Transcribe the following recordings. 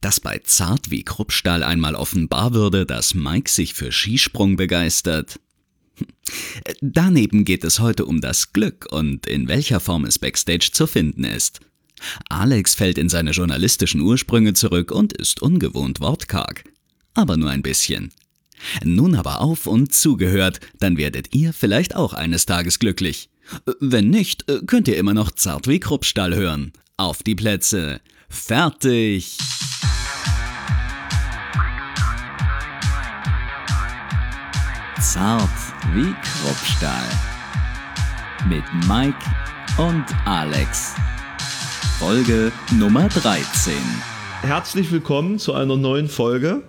Dass bei Zart wie Kruppstahl einmal offenbar würde, dass Mike sich für Skisprung begeistert. Daneben geht es heute um das Glück und in welcher Form es backstage zu finden ist. Alex fällt in seine journalistischen Ursprünge zurück und ist ungewohnt wortkarg. Aber nur ein bisschen. Nun aber auf und zugehört, dann werdet ihr vielleicht auch eines Tages glücklich. Wenn nicht, könnt ihr immer noch zart wie Kruppstall hören. Auf die Plätze. Fertig! Zart wie Kruppstahl. Mit Mike und Alex. Folge Nummer 13. Herzlich willkommen zu einer neuen Folge.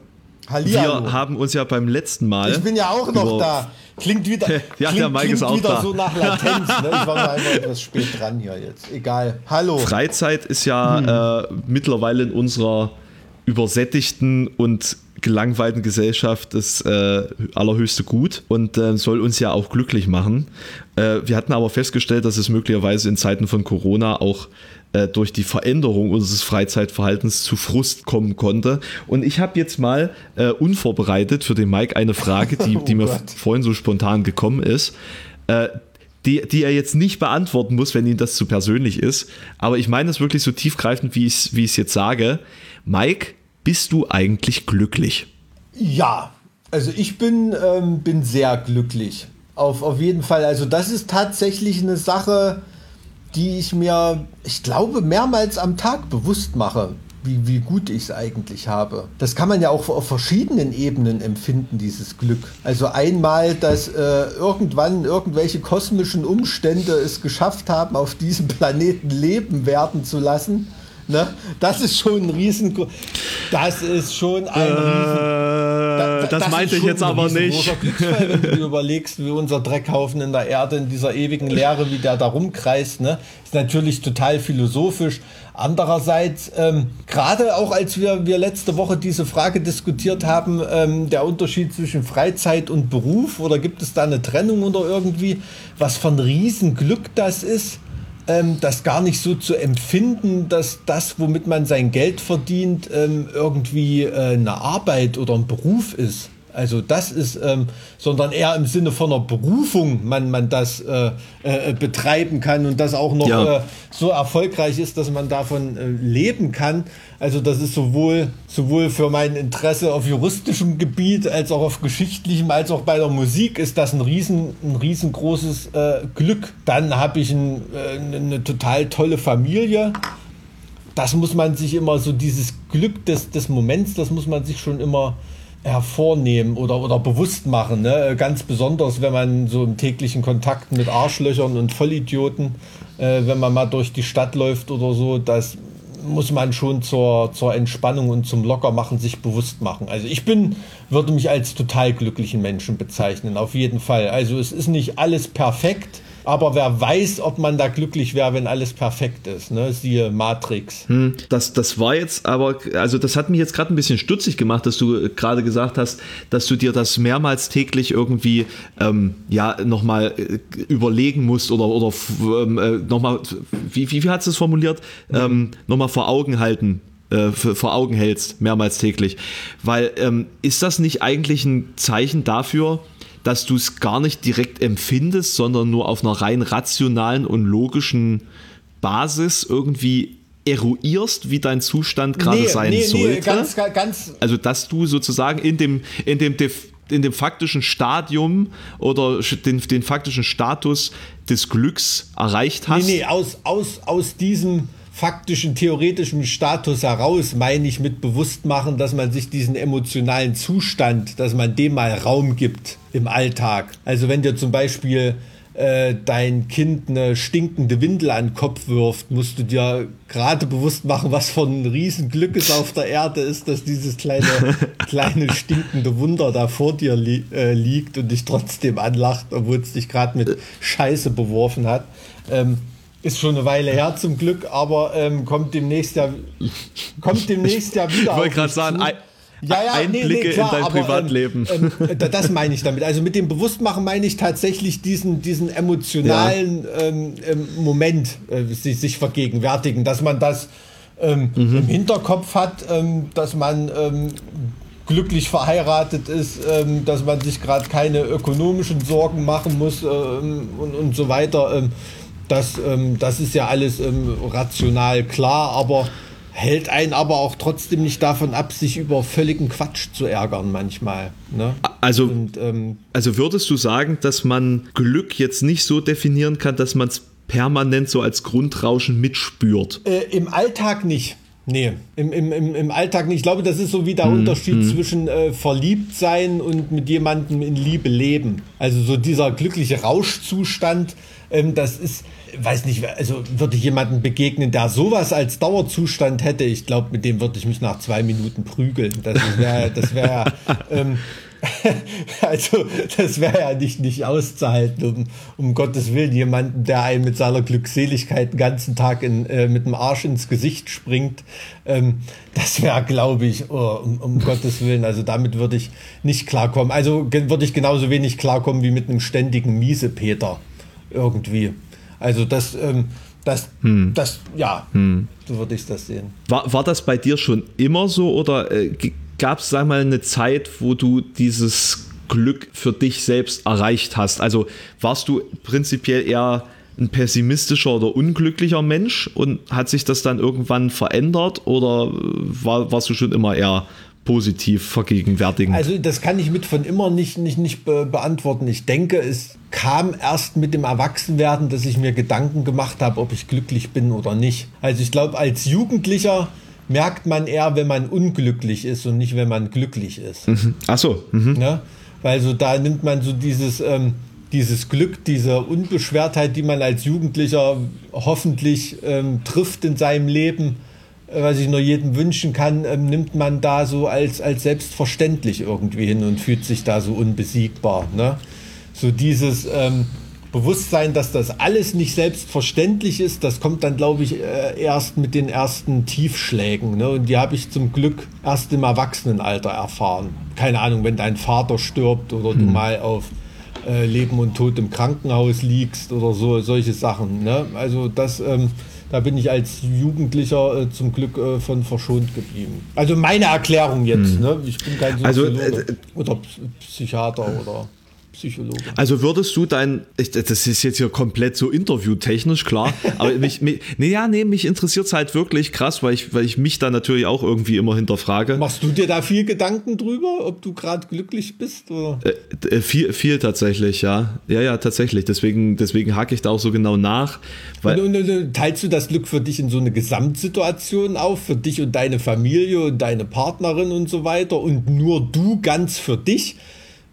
Hallihallo. Wir haben uns ja beim letzten Mal. Ich bin ja auch noch da. Klingt wieder, ja, klingt, der Mike klingt ist auch wieder da. so nach Latenz. Ne? Ich war nur einfach etwas spät dran hier jetzt. Egal. Hallo. Freizeit ist ja äh, mittlerweile in unserer übersättigten und gelangweilten Gesellschaft das äh, allerhöchste Gut und äh, soll uns ja auch glücklich machen. Äh, wir hatten aber festgestellt, dass es möglicherweise in Zeiten von Corona auch äh, durch die Veränderung unseres Freizeitverhaltens zu Frust kommen konnte. Und ich habe jetzt mal äh, unvorbereitet für den Mike eine Frage, die, die Oh mir Gott. vorhin so spontan gekommen ist. Äh, die, die er jetzt nicht beantworten muss, wenn ihm das zu persönlich ist. Aber ich meine es wirklich so tiefgreifend, wie ich es wie ich's jetzt sage. Mike, bist du eigentlich glücklich? Ja, also ich bin, ähm, bin sehr glücklich. Auf, auf jeden Fall. Also das ist tatsächlich eine Sache, die ich mir, ich glaube, mehrmals am Tag bewusst mache, wie, wie gut ich es eigentlich habe. Das kann man ja auch auf verschiedenen Ebenen empfinden, dieses Glück. Also einmal, dass äh, irgendwann irgendwelche kosmischen Umstände es geschafft haben, auf diesem Planeten Leben werden zu lassen. Ne? Das ist schon ein riesen, das ist schon ein riesen, Äh, das, ist meinte ich jetzt aber nicht. Glücksfall, wenn du dir überlegst, wie unser Dreckhaufen in der Erde, in dieser ewigen Leere, wie der da rumkreist, ne? ist natürlich total philosophisch. Andererseits, ähm, gerade auch als wir, wir letzte Woche diese Frage diskutiert haben, ähm, der Unterschied zwischen Freizeit und Beruf, oder gibt es da eine Trennung oder irgendwie, was für ein Riesenglück das ist, ähm, das gar nicht so zu empfinden, dass das, womit man sein Geld verdient, ähm, irgendwie äh, eine Arbeit oder ein Beruf ist. Also das ist, ähm, sondern eher im Sinne von einer Berufung man, man das äh, äh, betreiben kann und das auch noch Ja. äh, so erfolgreich ist, dass man davon äh, leben kann. Also das ist sowohl, sowohl für mein Interesse auf juristischem Gebiet als auch auf geschichtlichem, als auch bei der Musik ist das ein, riesen, ein riesengroßes äh, Glück. Dann habe ich ein, äh, eine total tolle Familie. Das muss man sich immer so, dieses Glück des, des Moments, das muss man sich schon immer hervornehmen oder, oder bewusst machen. Ne? Ganz besonders, wenn man so im täglichen Kontakt mit Arschlöchern und Vollidioten, äh, wenn man mal durch die Stadt läuft oder so, das muss man schon zur, zur Entspannung und zum Lockermachen sich bewusst machen. Also ich bin, würde mich als total glücklichen Menschen bezeichnen, auf jeden Fall. Also es ist nicht alles perfekt, aber wer weiß, ob man da glücklich wäre, wenn alles perfekt ist. Ne? Siehe Matrix. Hm, Das, das war jetzt aber, also das hat mich jetzt gerade ein bisschen stutzig gemacht, dass du äh, gerade gesagt hast, dass du dir das mehrmals täglich irgendwie ähm, ja nochmal äh, überlegen musst oder, oder ähm, äh, nochmal, wie, wie, wie hast du es formuliert? Ähm, nochmal vor Augen halten. Vor Augen hältst, mehrmals täglich. Weil ähm, ist das nicht eigentlich ein Zeichen dafür, dass du es gar nicht direkt empfindest, sondern nur auf einer rein rationalen und logischen Basis irgendwie eruierst, wie dein Zustand gerade sein sollte. ganz, ganz, also dass du sozusagen in dem, in dem, in dem faktischen Stadium oder den, den faktischen Status des Glücks erreicht hast. Nee, nee, aus, aus, aus diesem faktischen, theoretischen Status heraus meine ich mit bewusst machen, dass man sich diesen emotionalen Zustand, dass man dem mal Raum gibt im Alltag. Also wenn dir zum Beispiel äh, dein Kind eine stinkende Windel an den Kopf wirft, musst du dir gerade bewusst machen, was für ein Riesenglück es auf der Erde ist, dass dieses kleine, kleine stinkende Wunder da vor dir li äh, liegt und dich trotzdem anlacht, obwohl es dich gerade mit Scheiße beworfen hat. Ähm, ist schon eine Weile her zum Glück, aber ähm, kommt demnächst ja kommt demnächst ja wieder. Ich wollte gerade sagen, zu. Ei- Einblicke in dein aber, Privatleben. Ähm, ähm, da- das meine ich damit. Also mit dem Bewusstmachen meine ich tatsächlich diesen, diesen emotionalen ähm, ähm, Moment äh, sich, sich vergegenwärtigen, dass man das ähm, mhm. im Hinterkopf hat, ähm, dass man glücklich verheiratet ist, dass man sich gerade keine ökonomischen Sorgen machen muss und, und so weiter. Das, ähm, das ist ja alles ähm, rational klar, aber hält einen aber auch trotzdem nicht davon ab, sich über völligen Quatsch zu ärgern manchmal. Ne? Also, und, ähm, also würdest du sagen, dass man Glück jetzt nicht so definieren kann, dass man es permanent so als Grundrauschen mitspürt? Äh, Im Alltag nicht. Nee, im, im, im, im Alltag nicht. Ich glaube, das ist so wie der hm, Unterschied hm. zwischen äh, verliebt sein und mit jemandem in Liebe leben. Also so dieser glückliche Rauschzustand, ähm, das ist, weiß nicht, also würde ich jemanden begegnen, der sowas als Dauerzustand hätte, ich glaube, mit dem würde ich mich nach zwei Minuten prügeln. Das wäre, das wäre, ähm, also das wäre ja nicht, nicht auszuhalten, um, um Gottes Willen, jemanden, der einem mit seiner Glückseligkeit den ganzen Tag in, äh, mit dem Arsch ins Gesicht springt. Ähm, das wäre, glaube ich, oh, um, um Gottes Willen, also damit würde ich nicht klarkommen. Also würde ich genauso wenig klarkommen wie mit einem ständigen Miesepeter irgendwie. Also das, ähm, das, hm. das, ja, hm. so würde ich das sehen. War, war das bei dir schon immer so oder äh, gab es, sag mal, eine Zeit, wo du dieses Glück für dich selbst erreicht hast? Also warst du prinzipiell eher ein pessimistischer oder unglücklicher Mensch und hat sich das dann irgendwann verändert oder war, warst du schon immer eher positiv vergegenwärtigen? Also das kann ich mit von immer nicht, nicht, nicht be beantworten. Ich denke, es kam erst mit dem Erwachsenwerden, dass ich mir Gedanken gemacht habe, ob ich glücklich bin oder nicht. Also ich glaube, als Jugendlicher merkt man eher, wenn man unglücklich ist und nicht, wenn man glücklich ist. Mhm. Ach so. Mhm. Ja? Weil so da nimmt man so dieses, ähm, dieses Glück, diese Unbeschwertheit, die man als Jugendlicher hoffentlich ähm, trifft in seinem Leben, äh, was ich nur jedem wünschen kann, ähm, nimmt man da so als, als selbstverständlich irgendwie hin und fühlt sich da so unbesiegbar. Ne? So dieses ähm, Bewusstsein, dass das alles nicht selbstverständlich ist, das kommt dann, glaube ich, äh, erst mit den ersten Tiefschlägen. Ne? Und die habe ich zum Glück erst im Erwachsenenalter erfahren. Keine Ahnung, wenn dein Vater stirbt oder hm. du mal auf äh, Leben und Tod im Krankenhaus liegst oder so, solche Sachen. Ne? Also das, ähm, da bin ich als Jugendlicher äh, zum Glück äh, von verschont geblieben. Also meine Erklärung jetzt. Hm. Ne? Ich bin kein also, Soziologe also, oder Psychiater oder Psychologe. Also würdest du dein, das ist jetzt hier komplett so interviewtechnisch, klar, aber mich, mich, nee, ja, nee, mich interessiert es halt wirklich krass, weil ich, weil ich mich da natürlich auch irgendwie immer hinterfrage. Machst du dir da viel Gedanken drüber, ob du gerade glücklich bist? Oder? Äh, äh, viel, viel tatsächlich, ja. Ja, ja, tatsächlich. Deswegen, deswegen hake ich da auch so genau nach. Weil und, und, und, teilst du das Glück für dich in so eine Gesamtsituation auf, für dich und deine Familie und deine Partnerin und so weiter und nur du ganz für dich?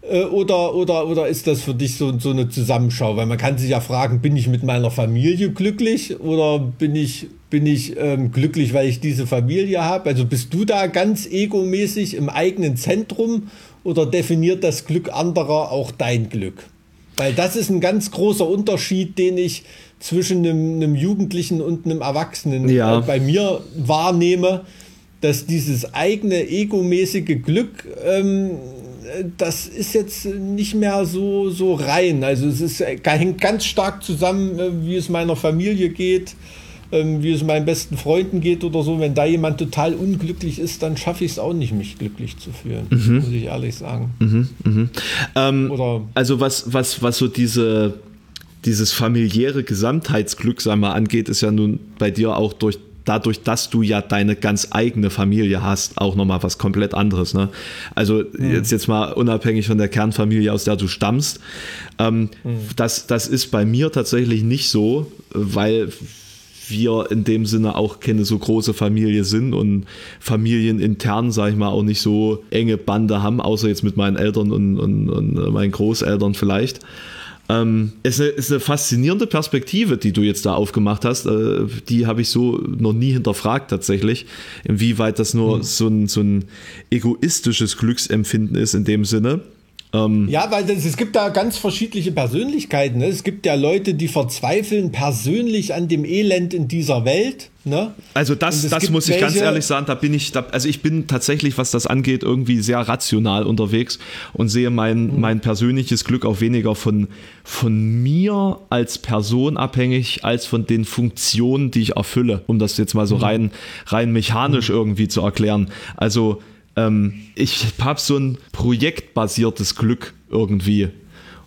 Äh, oder, oder, oder ist das für dich so, so eine Zusammenschau? Weil man kann sich ja fragen, bin ich mit meiner Familie glücklich oder bin ich, bin ich ähm, glücklich, weil ich diese Familie habe? Also bist du da ganz egomäßig im eigenen Zentrum oder definiert das Glück anderer auch dein Glück? Weil das ist ein ganz großer Unterschied, den ich zwischen einem, einem Jugendlichen und einem Erwachsenen ja. äh, bei mir wahrnehme, dass dieses eigene egomäßige Glück ähm, das ist jetzt nicht mehr so, so rein. Also es ist, hängt ganz stark zusammen, äh, wie es meiner Familie geht, ähm, wie es meinen besten Freunden geht oder so. Wenn da jemand total unglücklich ist, dann schaffe ich es auch nicht, mich glücklich zu fühlen, mhm. muss ich ehrlich sagen. Mhm, mh. ähm, oder also was, was, was so diese dieses familiäre Gesamtheitsglück, sagen wir, angeht, ist ja nun bei dir auch durch dadurch, dass du ja deine ganz eigene Familie hast, auch nochmal was komplett anderes. Ne? Also mhm. jetzt, jetzt mal unabhängig von der Kernfamilie, aus der du stammst. Ähm, mhm. das, das ist bei mir tatsächlich nicht so, weil wir in dem Sinne auch keine so große Familie sind und familienintern, sage ich mal, auch nicht so enge Bande haben, außer jetzt mit meinen Eltern und, und, und meinen Großeltern vielleicht. Ähm, ist, eine, ist eine faszinierende Perspektive, die du jetzt da aufgemacht hast. Äh, die habe ich so noch nie hinterfragt tatsächlich, inwieweit das nur mhm. so, ein, so ein egoistisches Glücksempfinden ist in dem Sinne. Ähm, ja, weil das, es gibt da ganz verschiedene Persönlichkeiten. Ne? Es gibt ja Leute, die verzweifeln persönlich an dem Elend in dieser Welt. Ne? Also das, das muss ich ganz ehrlich sagen, da bin ich, da, also ich bin tatsächlich, was das angeht, irgendwie sehr rational unterwegs und sehe mein, mhm. mein persönliches Glück auch weniger von, von mir als Person abhängig, als von den Funktionen, die ich erfülle, um das jetzt mal so mhm. rein, rein mechanisch mhm. irgendwie zu erklären. Also ähm, ich habe so ein projektbasiertes Glück irgendwie.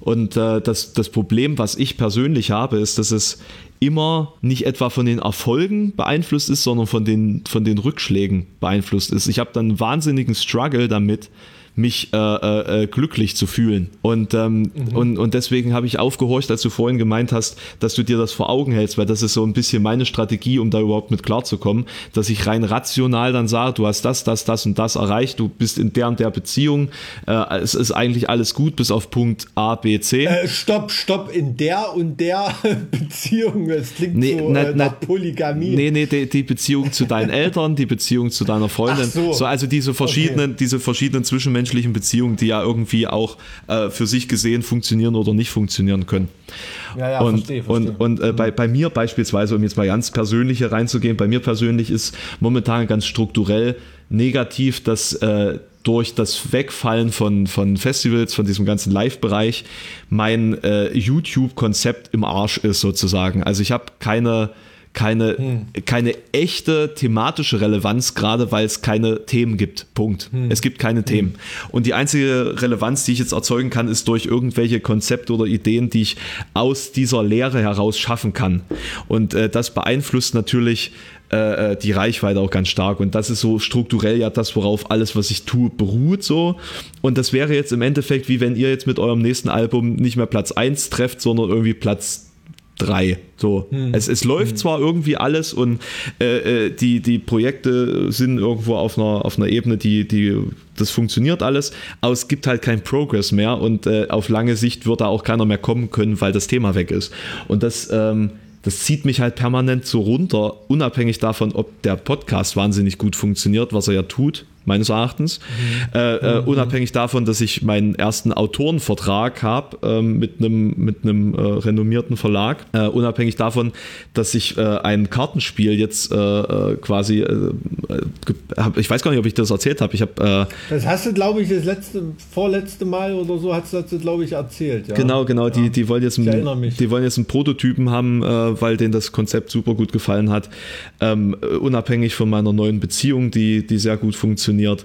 Und äh, das, das Problem, was ich persönlich habe, ist, dass es immer nicht etwa von den Erfolgen beeinflusst ist, sondern von den, von den Rückschlägen beeinflusst ist. Ich habe dann einen wahnsinnigen Struggle damit, mich äh, äh, äh, glücklich zu fühlen. Und, ähm, mhm. und, und deswegen habe ich aufgehorcht, als du vorhin gemeint hast, dass du dir das vor Augen hältst, weil das ist so ein bisschen meine Strategie, um da überhaupt mit klarzukommen, dass ich rein rational dann sage, du hast das, das, das und das erreicht, du bist in der und der Beziehung, äh, es ist eigentlich alles gut bis auf Punkt A, B, C. Äh, stopp, stopp, in der und der Beziehung, das klingt nee, so na, äh, nach Polygamie. Nee, nee, die, die, Beziehung zu deinen Eltern, die Beziehung zu deiner Freundin, so. so. also diese verschiedenen, okay. diese verschiedenen Zwischenmenschlichen zwischenmenschlichen Beziehungen, die ja irgendwie auch äh, für sich gesehen funktionieren oder nicht funktionieren können. Ja, ja, und, verstehe, verstehe. und, und äh, bei, bei mir beispielsweise, um jetzt mal ganz persönlich reinzugehen, bei mir persönlich ist momentan ganz strukturell negativ, dass äh, durch das Wegfallen von, von Festivals, von diesem ganzen Live-Bereich, mein äh, YouTube-Konzept im Arsch ist sozusagen. Also ich habe keine keine, hm. keine echte thematische Relevanz, gerade weil es keine Themen gibt. Punkt. Hm. Es gibt keine Themen. Hm. Und die einzige Relevanz, die ich jetzt erzeugen kann, ist durch irgendwelche Konzepte oder Ideen, die ich aus dieser Lehre heraus schaffen kann. Und äh, das beeinflusst natürlich äh, äh, die Reichweite auch ganz stark. Und das ist so strukturell ja das, worauf alles, was ich tue, beruht so. Und das wäre jetzt im Endeffekt, wie wenn ihr jetzt mit eurem nächsten Album nicht mehr Platz 1 trefft, sondern irgendwie Platz drei. So. Hm. Es, es läuft hm. zwar irgendwie alles und äh, äh, die, die Projekte sind irgendwo auf einer, auf einer Ebene, die, die, das funktioniert alles, aber es gibt halt kein Progress mehr und äh, auf lange Sicht wird da auch keiner mehr kommen können, weil das Thema weg ist. Und das, ähm, das zieht mich halt permanent so runter, unabhängig davon, ob der Podcast wahnsinnig gut funktioniert, was er ja tut meines Erachtens. Mhm. Äh, äh, mhm. unabhängig davon, dass ich meinen ersten Autorenvertrag habe äh, mit einem mit einem äh, renommierten Verlag. Äh, unabhängig davon, dass ich äh, ein Kartenspiel jetzt quasi, hab, ich weiß gar nicht, ob ich das erzählt habe. Ich habe. das hast du, glaube ich, das letzte, vorletzte Mal oder so hast du das, glaube ich, erzählt. Ja? Genau, genau. Ja. Die, die wollen jetzt, einen, die wollen jetzt einen Prototypen haben, weil denen das Konzept super gut gefallen hat. Ähm, unabhängig von meiner neuen Beziehung, die, die sehr gut funktioniert funktioniert.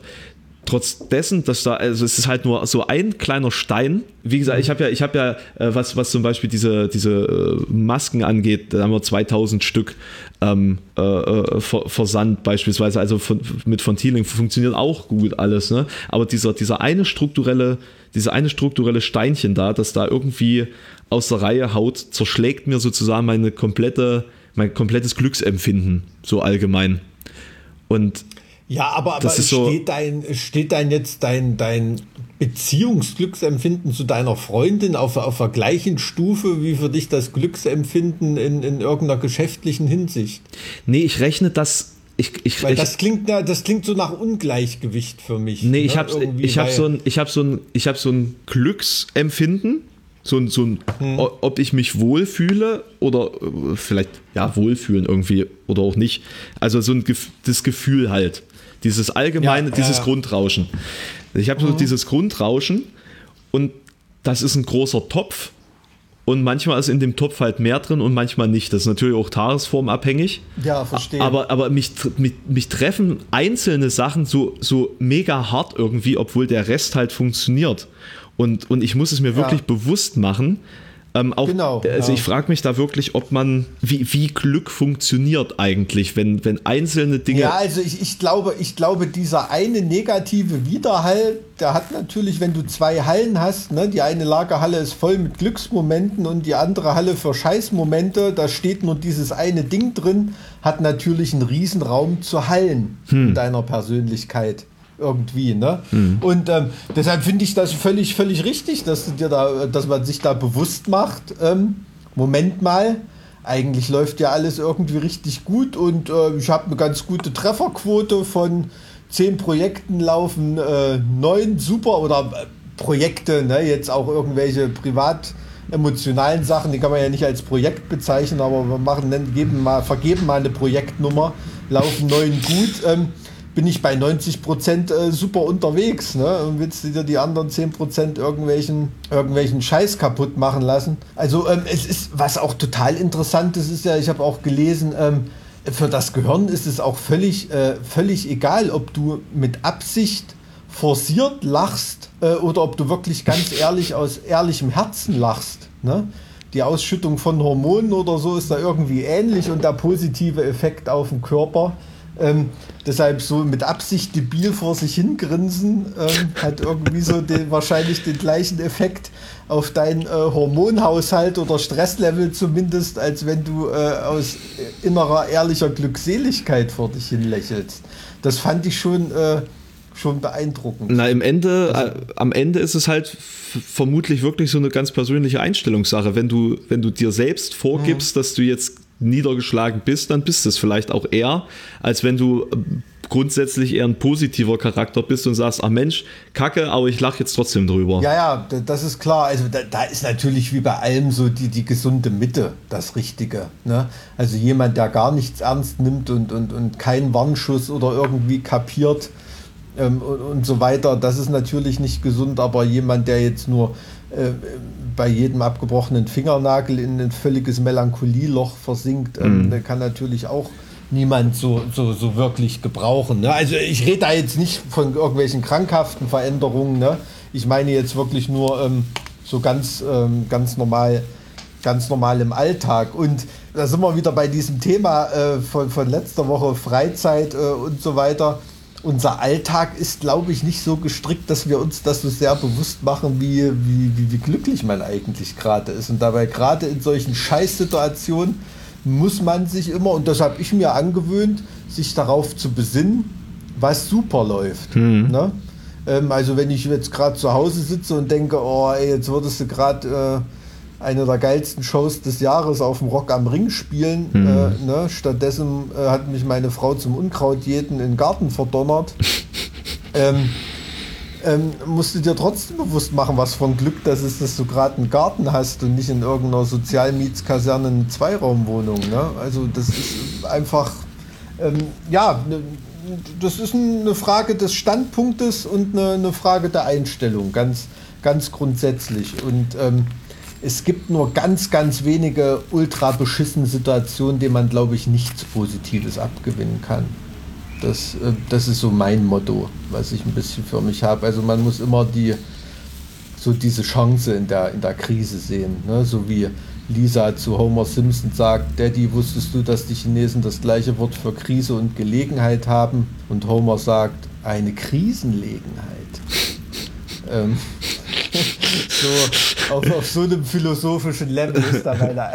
Trotz dessen, dass da, also es ist halt nur so ein kleiner Stein. Wie gesagt, ich habe ja, ich habe ja, äh, was, was zum Beispiel diese, diese äh, Masken angeht, da haben wir 2000 Stück ähm, äh, äh versandt beispielsweise. Also von, mit von Thieling funktioniert auch gut alles, ne? Aber dieser, dieser eine strukturelle, diese eine strukturelle Steinchen da, das da irgendwie aus der Reihe haut, zerschlägt mir sozusagen meine komplette, mein komplettes Glücksempfinden, so allgemein. Und ja, aber, aber steht, so dein, steht dein jetzt dein, dein Beziehungsglücksempfinden zu deiner Freundin auf, auf der gleichen Stufe wie für dich das Glücksempfinden in, in irgendeiner geschäftlichen Hinsicht? Nee, ich rechne das ich, ich, Weil ich, das klingt das klingt so nach Ungleichgewicht für mich. Nee, ich ne? habe ich hab so ein ich habe so ein ich habe so ein Glücksempfinden, so ein so ein hm. ob ich mich wohlfühle oder äh, vielleicht ja wohlfühlen irgendwie oder auch nicht. Also so ein das Gefühl halt. Dieses allgemeine, ja, dieses ja. Grundrauschen. Ich habe so mhm. dieses Grundrauschen und das ist ein großer Topf und manchmal ist in dem Topf halt mehr drin und manchmal nicht. Das ist natürlich auch tagesformabhängig. Ja, verstehe. Aber, aber mich, mich, mich treffen einzelne Sachen so, so mega hart irgendwie, obwohl der Rest halt funktioniert. Und, und ich muss es mir ja. wirklich bewusst machen, ähm, auch, genau. Also ja. ich frage mich da wirklich, ob man, wie, wie Glück funktioniert eigentlich, wenn, wenn einzelne Dinge. Ja, also ich, ich, glaube, ich glaube, dieser eine negative Widerhall, der hat natürlich, wenn du zwei Hallen hast, ne, die eine Lagerhalle ist voll mit Glücksmomenten und die andere Halle für Scheißmomente, da steht nur dieses eine Ding drin, hat natürlich einen Riesenraum zu Hallen hm. in deiner Persönlichkeit irgendwie, ne? Mhm. Und ähm, deshalb finde ich das völlig, völlig richtig, dass du dir da, dass man sich da bewusst macht. Ähm, Moment mal, eigentlich läuft ja alles irgendwie richtig gut und äh, ich habe eine ganz gute Trefferquote von zehn Projekten laufen äh, neun super oder äh, Projekte, ne, jetzt auch irgendwelche privat emotionalen Sachen, die kann man ja nicht als Projekt bezeichnen, aber wir machen, geben mal, vergeben mal eine Projektnummer, laufen neun gut. Ähm, bin ich bei 90 Prozent äh, super unterwegs. Ne? Und willst du dir die anderen 10 Prozent irgendwelchen, irgendwelchen Scheiß kaputt machen lassen? Also ähm, es ist, was auch total interessant ist, ist ja, ich habe auch gelesen, ähm, für das Gehirn ist es auch völlig, äh, völlig egal, ob du mit Absicht forciert lachst äh, oder ob du wirklich ganz ehrlich aus ehrlichem Herzen lachst. Ne? Die Ausschüttung von Hormonen oder so ist da irgendwie ähnlich und der positive Effekt auf den Körper ähm, deshalb so mit Absicht debil vor sich hingrinsen ähm, hat irgendwie so den, wahrscheinlich den gleichen Effekt auf deinen äh, Hormonhaushalt oder Stresslevel zumindest, als wenn du äh, aus innerer ehrlicher Glückseligkeit vor dich hin lächelst. Das fand ich schon, äh, schon beeindruckend. Na, im Ende, also, äh, am Ende ist es halt vermutlich wirklich so eine ganz persönliche Einstellungssache. Wenn du, wenn du dir selbst vorgibst, mhm. dass du jetzt niedergeschlagen bist, dann bist es vielleicht auch eher, als wenn du äh, grundsätzlich eher ein positiver Charakter bist und sagst, ach Mensch, kacke, aber ich lache jetzt trotzdem drüber. Ja, ja, das ist klar. Also da, da, ist natürlich wie bei allem so die, die gesunde Mitte das Richtige. Ne? Also jemand, der gar nichts ernst nimmt und, und, und keinen Warnschuss oder irgendwie kapiert ähm, und, und so weiter, das ist natürlich nicht gesund, aber jemand, der jetzt nur äh, bei jedem abgebrochenen Fingernagel in ein völliges Melancholieloch versinkt, ähm, mhm. kann natürlich auch niemand so, so, so wirklich gebrauchen. Ne? Also ich rede da jetzt nicht von irgendwelchen krankhaften Veränderungen. Ne? Ich meine jetzt wirklich nur ähm, so ganz, ähm, ganz normal ganz normal im Alltag. Und da sind wir wieder bei diesem Thema äh, von, von letzter Woche Freizeit äh, und so weiter unser Alltag ist, glaube ich, nicht so gestrickt, dass wir uns das so sehr bewusst machen, wie, wie, wie, wie glücklich man eigentlich gerade ist. Und dabei gerade in solchen Scheißsituationen muss man sich immer, und das habe ich mir angewöhnt, sich darauf zu besinnen, was super läuft. Mhm. Ne? Ähm, also wenn ich jetzt gerade zu Hause sitze und denke, oh, ey, jetzt würdest du gerade... Äh, eine der geilsten Shows des Jahres auf dem Rock am Ring spielen. Mhm. Äh, ne? Stattdessen äh, hat mich meine Frau zum Unkrautjäten in den Garten verdonnert. ähm, ähm, musst du dir trotzdem bewusst machen, was von Glück das ist, dass du gerade einen Garten hast und nicht in irgendeiner Sozialmietskaserne eine Zweiraumwohnung. Ne? Also das ist einfach, ähm, ja, ne, das ist eine Frage des Standpunktes und eine, eine, Frage der Einstellung, ganz, ganz grundsätzlich. Und ähm, es gibt nur ganz, ganz wenige ultra beschissene Situationen, denen man, glaube ich, nichts Positives abgewinnen kann. Das, äh, das ist so mein Motto, was ich ein bisschen für mich habe. Also man muss immer die, so diese Chance in der, in der Krise sehen. Ne? So wie Lisa zu Homer Simpson sagt, Daddy, wusstest du, dass die Chinesen das gleiche Wort für Krise und Gelegenheit haben? Und Homer sagt, eine Krisenlegenheit. ähm, so, auf, auf, so einem philosophischen Level ist da meine,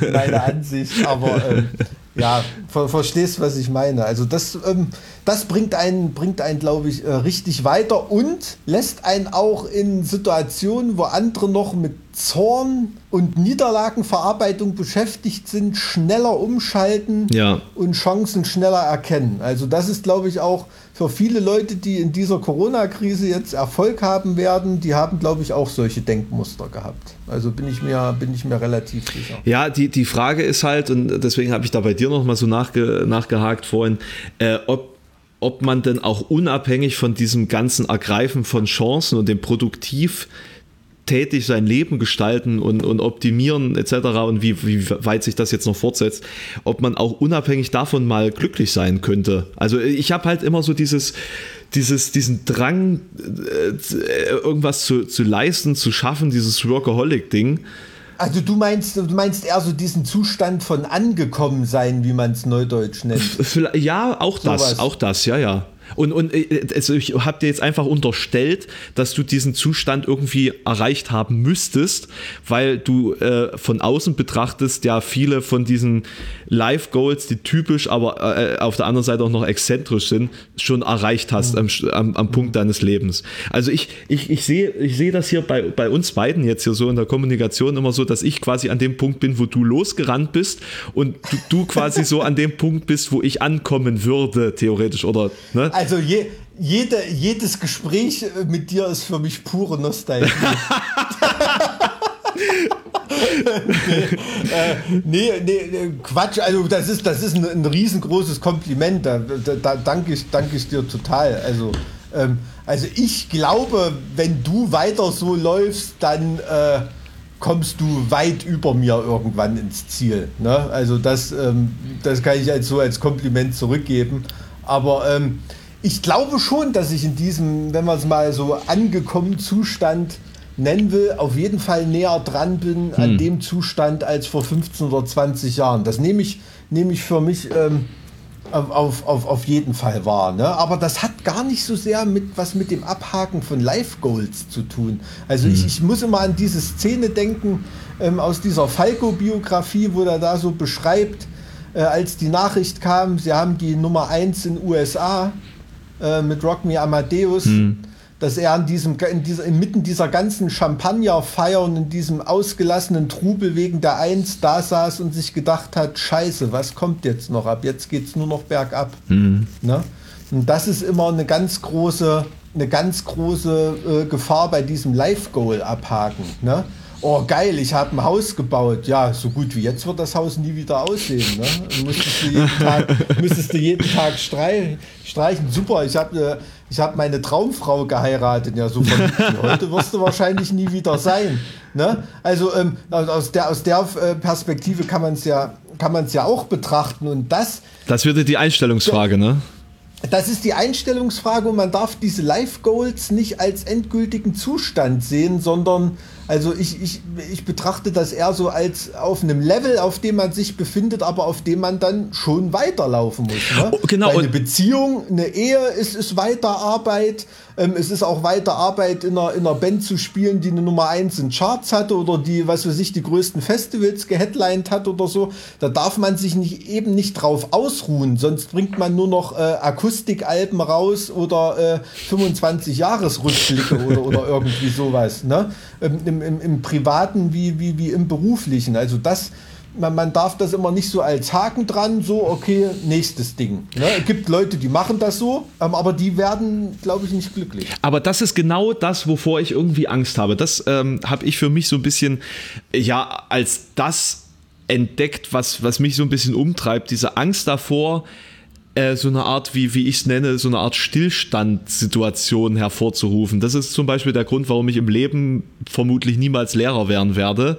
meine Ansicht. Aber ähm, ja, ver verstehst, was ich meine. Also das, ähm, das bringt einen, bringt einen, glaube ich, äh, richtig weiter und lässt einen auch in Situationen, wo andere noch mit Zorn und Niederlagenverarbeitung beschäftigt sind, schneller umschalten ja. und Chancen schneller erkennen. Also das ist, glaube ich, auch für viele Leute, die in dieser Corona-Krise jetzt Erfolg haben werden, die haben, glaube ich, auch solche Denkmuster gehabt. Also bin ich mir, bin ich mir relativ sicher. Ja, die, die Frage ist halt, und deswegen habe ich da bei dir nochmal so nachge, nachgehakt vorhin, äh, ob ob man denn auch unabhängig von diesem ganzen Ergreifen von Chancen und dem Produktiv tätig sein Leben gestalten und, und optimieren etc. und wie, wie weit sich das jetzt noch fortsetzt, ob man auch unabhängig davon mal glücklich sein könnte. Also ich habe halt immer so dieses, dieses, diesen Drang, äh, irgendwas zu, zu leisten, zu schaffen, dieses Workaholic-Ding. Also du meinst, du meinst eher so diesen Zustand von angekommen sein, wie man es neudeutsch nennt. Ja, auch das, was. auch das, ja, ja. Und, und äh, also ich habe dir jetzt einfach unterstellt, dass du diesen Zustand irgendwie erreicht haben müsstest, weil du äh, von außen betrachtest ja viele von diesen Live-Goals, die typisch, aber äh, auf der anderen Seite auch noch exzentrisch sind, schon erreicht hast am, am, am Punkt deines Lebens. Also ich, ich, ich sehe ich seh das hier bei, bei uns beiden jetzt hier so in der Kommunikation immer so, dass ich quasi an dem Punkt bin, wo du losgerannt bist und du, du quasi so an dem Punkt bist, wo ich ankommen würde, theoretisch, oder? Ne? Also je, jede, jedes Gespräch äh, mit dir ist für mich pure Nostalgie. nee, äh, nee, nee, Quatsch, also das ist, das ist ein, ein riesengroßes Kompliment, da, da, da danke, ich, danke ich dir total. Also, ähm, also ich glaube, wenn du weiter so läufst, dann äh, kommst du weit über mir irgendwann ins Ziel. Ne? Also das, ähm, das kann ich als so als Kompliment zurückgeben. Aber ähm, ich glaube schon, dass ich in diesem, wenn man es mal so angekommen Zustand nennen will, auf jeden Fall näher dran bin hm. an dem Zustand als vor 15 oder 20 Jahren. Das nehme ich, nehme ich für mich ähm, auf, auf, auf jeden Fall wahr. Ne? Aber das hat gar nicht so sehr mit was mit dem Abhaken von Life Goals zu tun. Also hm. ich, ich muss immer an diese Szene denken ähm, aus dieser Falco-Biografie, wo er da so beschreibt, äh, als die Nachricht kam, sie haben die Nummer 1 in USA äh, mit Rock Me Amadeus. Hm dass er in diesem, in dieser, inmitten dieser ganzen Champagnerfeier und in diesem ausgelassenen Trubel wegen der Eins da saß und sich gedacht hat, scheiße, was kommt jetzt noch ab? Jetzt geht es nur noch bergab. Mhm. Ne? Und das ist immer eine ganz große, eine ganz große äh, Gefahr bei diesem Live-Goal abhaken. Ne? Oh geil, ich habe ein Haus gebaut. Ja, so gut wie jetzt wird das Haus nie wieder aussehen. Ne? Müsstest, du jeden Tag, müsstest du jeden Tag streichen. streichen. Super, ich habe ich hab meine Traumfrau geheiratet. Ja, so von heute wirst du wahrscheinlich nie wieder sein. Ne? Also ähm, aus der, aus der äh, Perspektive kann man es ja, ja auch betrachten. Und das. Das würde die Einstellungsfrage, ne? Das ist die Einstellungsfrage und man darf diese Life Goals nicht als endgültigen Zustand sehen, sondern also ich, ich, ich betrachte das eher so als auf einem Level, auf dem man sich befindet, aber auf dem man dann schon weiterlaufen muss. Ne? Oh, genau. Weil eine Beziehung, eine Ehe ist, ist Weiterarbeit. Ähm, es ist auch weiter Arbeit, in einer, in einer Band zu spielen, die eine Nummer 1 in Charts hatte oder die, was weiß ich, die größten Festivals geheadlined hat oder so. Da darf man sich nicht, eben nicht drauf ausruhen, sonst bringt man nur noch äh, Akustikalben raus oder äh, 25 Jahresrückblicke oder, oder irgendwie sowas. Ne? Ähm, im, im, Im Privaten wie, wie, wie im Beruflichen. Also das man, man darf das immer nicht so als Haken dran, so, okay, nächstes Ding. Ne? Es gibt Leute, die machen das so, ähm, aber die werden, glaube ich, nicht glücklich. Aber das ist genau das, wovor ich irgendwie Angst habe. Das ähm, habe ich für mich so ein bisschen, ja, als das entdeckt, was, was mich so ein bisschen umtreibt, diese Angst davor, äh, so eine Art, wie, wie ich es nenne, so eine Art Stillstandssituation hervorzurufen. Das ist zum Beispiel der Grund, warum ich im Leben vermutlich niemals Lehrer werden werde,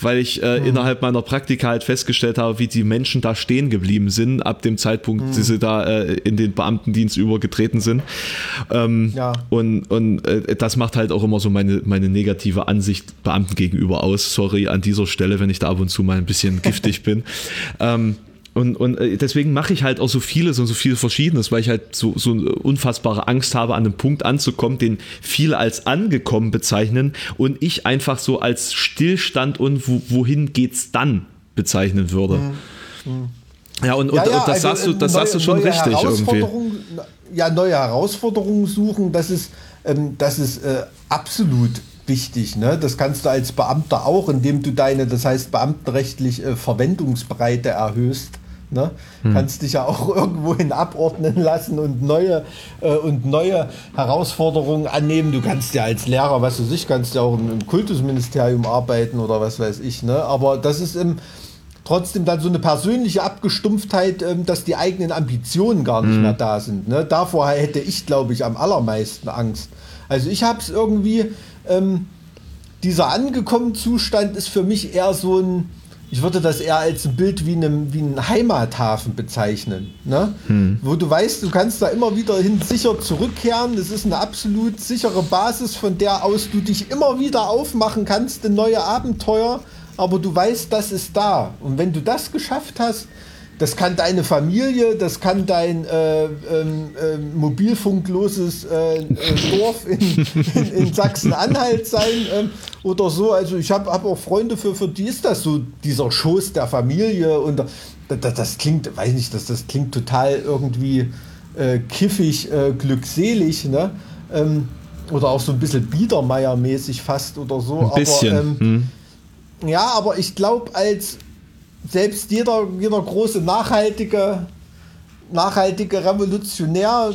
weil ich äh, mhm. innerhalb meiner Praktika halt festgestellt habe, wie die Menschen da stehen geblieben sind, ab dem Zeitpunkt, mhm. die sie da äh, in den Beamtendienst übergetreten sind. Ähm, ja. Und, und äh, das macht halt auch immer so meine, meine negative Ansicht Beamten gegenüber aus. Sorry an dieser Stelle, wenn ich da ab und zu mal ein bisschen giftig bin. Ähm, und, und äh, deswegen mache ich halt auch so vieles und so viel Verschiedenes, weil ich halt so, so eine unfassbare Angst habe, an einem Punkt anzukommen, den viele als angekommen bezeichnen und ich einfach so als Stillstand und wo, wohin geht's dann bezeichnen würde. Mhm. Mhm. Ja, und, ja, und, ja, und das, also sagst du, das neue, sagst du schon richtig irgendwie. Ja, neue Herausforderungen suchen, das ist, ähm, das ist äh, absolut wichtig. Ne? Das kannst du als Beamter auch, indem du deine, das heißt beamtenrechtlich äh, Verwendungsbreite erhöhst. Ne? Hm. Kannst dich ja auch irgendwohin abordnen lassen und neue, äh, und neue Herausforderungen annehmen. Du kannst ja als Lehrer, was weiß ich, kannst ja auch im Kultusministerium arbeiten oder was weiß ich. Ne? Aber das ist im, trotzdem dann so eine persönliche Abgestumpftheit, ähm, dass die eigenen Ambitionen gar nicht hm. mehr da sind. Ne? Davor hätte ich, glaube ich, am allermeisten Angst. Also ich habe es irgendwie, ähm, dieser angekommene Zustand ist für mich eher so ein, ich würde das eher als ein Bild wie, einem, wie einen Heimathafen bezeichnen. Ne? Hm. Wo du weißt, du kannst da immer wieder hin sicher zurückkehren. Das ist eine absolut sichere Basis, von der aus du dich immer wieder aufmachen kannst in neue Abenteuer. Aber du weißt, das ist da. Und wenn du das geschafft hast, das kann deine Familie, das kann dein äh, ähm, äh, mobilfunkloses äh, äh, Dorf in, in, in Sachsen-Anhalt sein ähm, oder so. Also ich habe hab auch Freunde, für, für die ist das so dieser Schoß der Familie und das, das klingt, weiß nicht, das, das klingt total irgendwie äh, kiffig, äh, glückselig, ne? Ähm, oder auch so ein bisschen Biedermeier-mäßig fast oder so. Ein bisschen. Aber, ähm, hm. Ja, aber ich glaube, als selbst jeder, jeder große nachhaltige, nachhaltige Revolutionär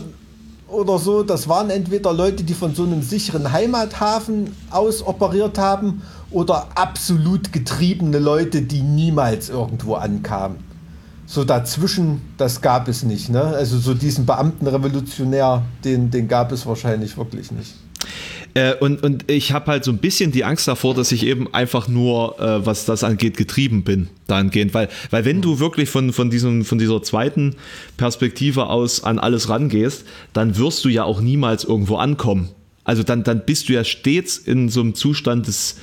oder so, das waren entweder Leute, die von so einem sicheren Heimathafen aus operiert haben oder absolut getriebene Leute, die niemals irgendwo ankamen. So dazwischen, das gab es nicht. Ne? Also so diesen Beamtenrevolutionär, den, den gab es wahrscheinlich wirklich nicht. Äh, und, und ich habe halt so ein bisschen die Angst davor, dass ich eben einfach nur, äh, was das angeht, getrieben bin, dahingehend. Weil, weil wenn du wirklich von, von, diesem, von dieser zweiten Perspektive aus an alles rangehst, dann wirst du ja auch niemals irgendwo ankommen. Also dann, dann bist du ja stets in so einem Zustand des,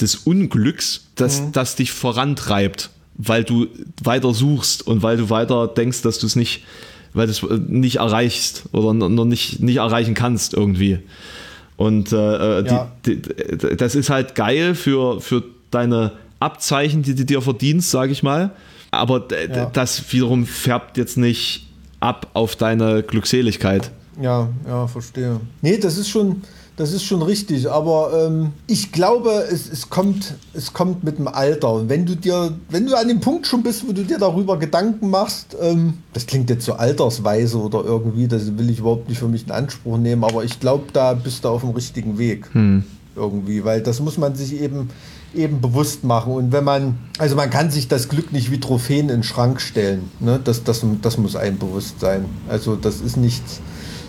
des Unglücks, das, mhm. das dich vorantreibt, weil du weiter suchst und weil du weiter denkst, dass du es nicht, weil du es nicht erreichst oder noch nicht, nicht erreichen kannst irgendwie. Und äh, äh ja. die, die, das ist halt geil für, für deine Abzeichen, die du dir verdienst, sage ich mal. Aber ja. das wiederum färbt jetzt nicht ab auf deine Glückseligkeit. Ja, ja, verstehe. Nee, das ist schon, das ist schon richtig, aber ähm, ich glaube, es, es, kommt, es kommt mit dem Alter. Und wenn du dir, wenn du an dem Punkt schon bist, wo du dir darüber Gedanken machst, ähm, das klingt jetzt so altersweise oder irgendwie, das will ich überhaupt nicht für mich in Anspruch nehmen, aber ich glaube, da bist du auf dem richtigen Weg. Hm. Irgendwie, weil das muss man sich eben eben bewusst machen. Und wenn man, also man kann sich das Glück nicht wie Trophäen in den Schrank stellen. Ne? Das, das, das muss einem bewusst sein. Also das ist nichts,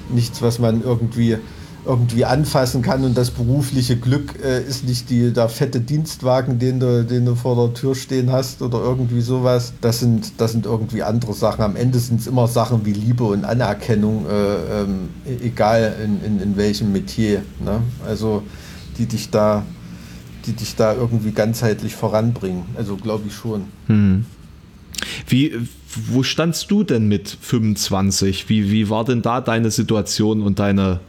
nichts, was man irgendwie irgendwie anfassen kann und das berufliche Glück äh, ist nicht die, der fette Dienstwagen, den du, den du vor der Tür stehen hast oder irgendwie sowas. Das sind, das sind irgendwie andere Sachen. Am Ende sind es immer Sachen wie Liebe und Anerkennung, äh, ähm, e-, egal in, in, in welchem Metier. Ne? Also die dich da die dich da irgendwie ganzheitlich voranbringen. Also glaube ich schon. Hm. Wie, wo standst du denn mit 25? Wie, wie war denn da deine Situation und deine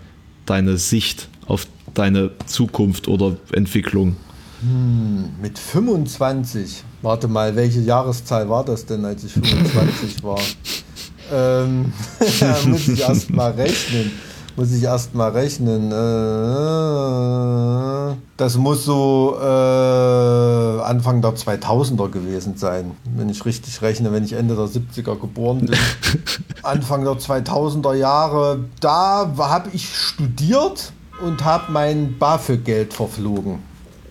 deine Sicht auf deine Zukunft oder Entwicklung? Hm, mit 25. Warte mal, welche Jahreszahl war das denn, als ich 25 war? ähm, muss ich erst mal rechnen. Muss ich erst mal rechnen. Äh, das muss so äh, Anfang der 2000er gewesen sein, wenn ich richtig rechne, wenn ich Ende der 70er geboren bin. Anfang der 2000er Jahre, da habe ich studiert und habe mein BAföG-Geld verflogen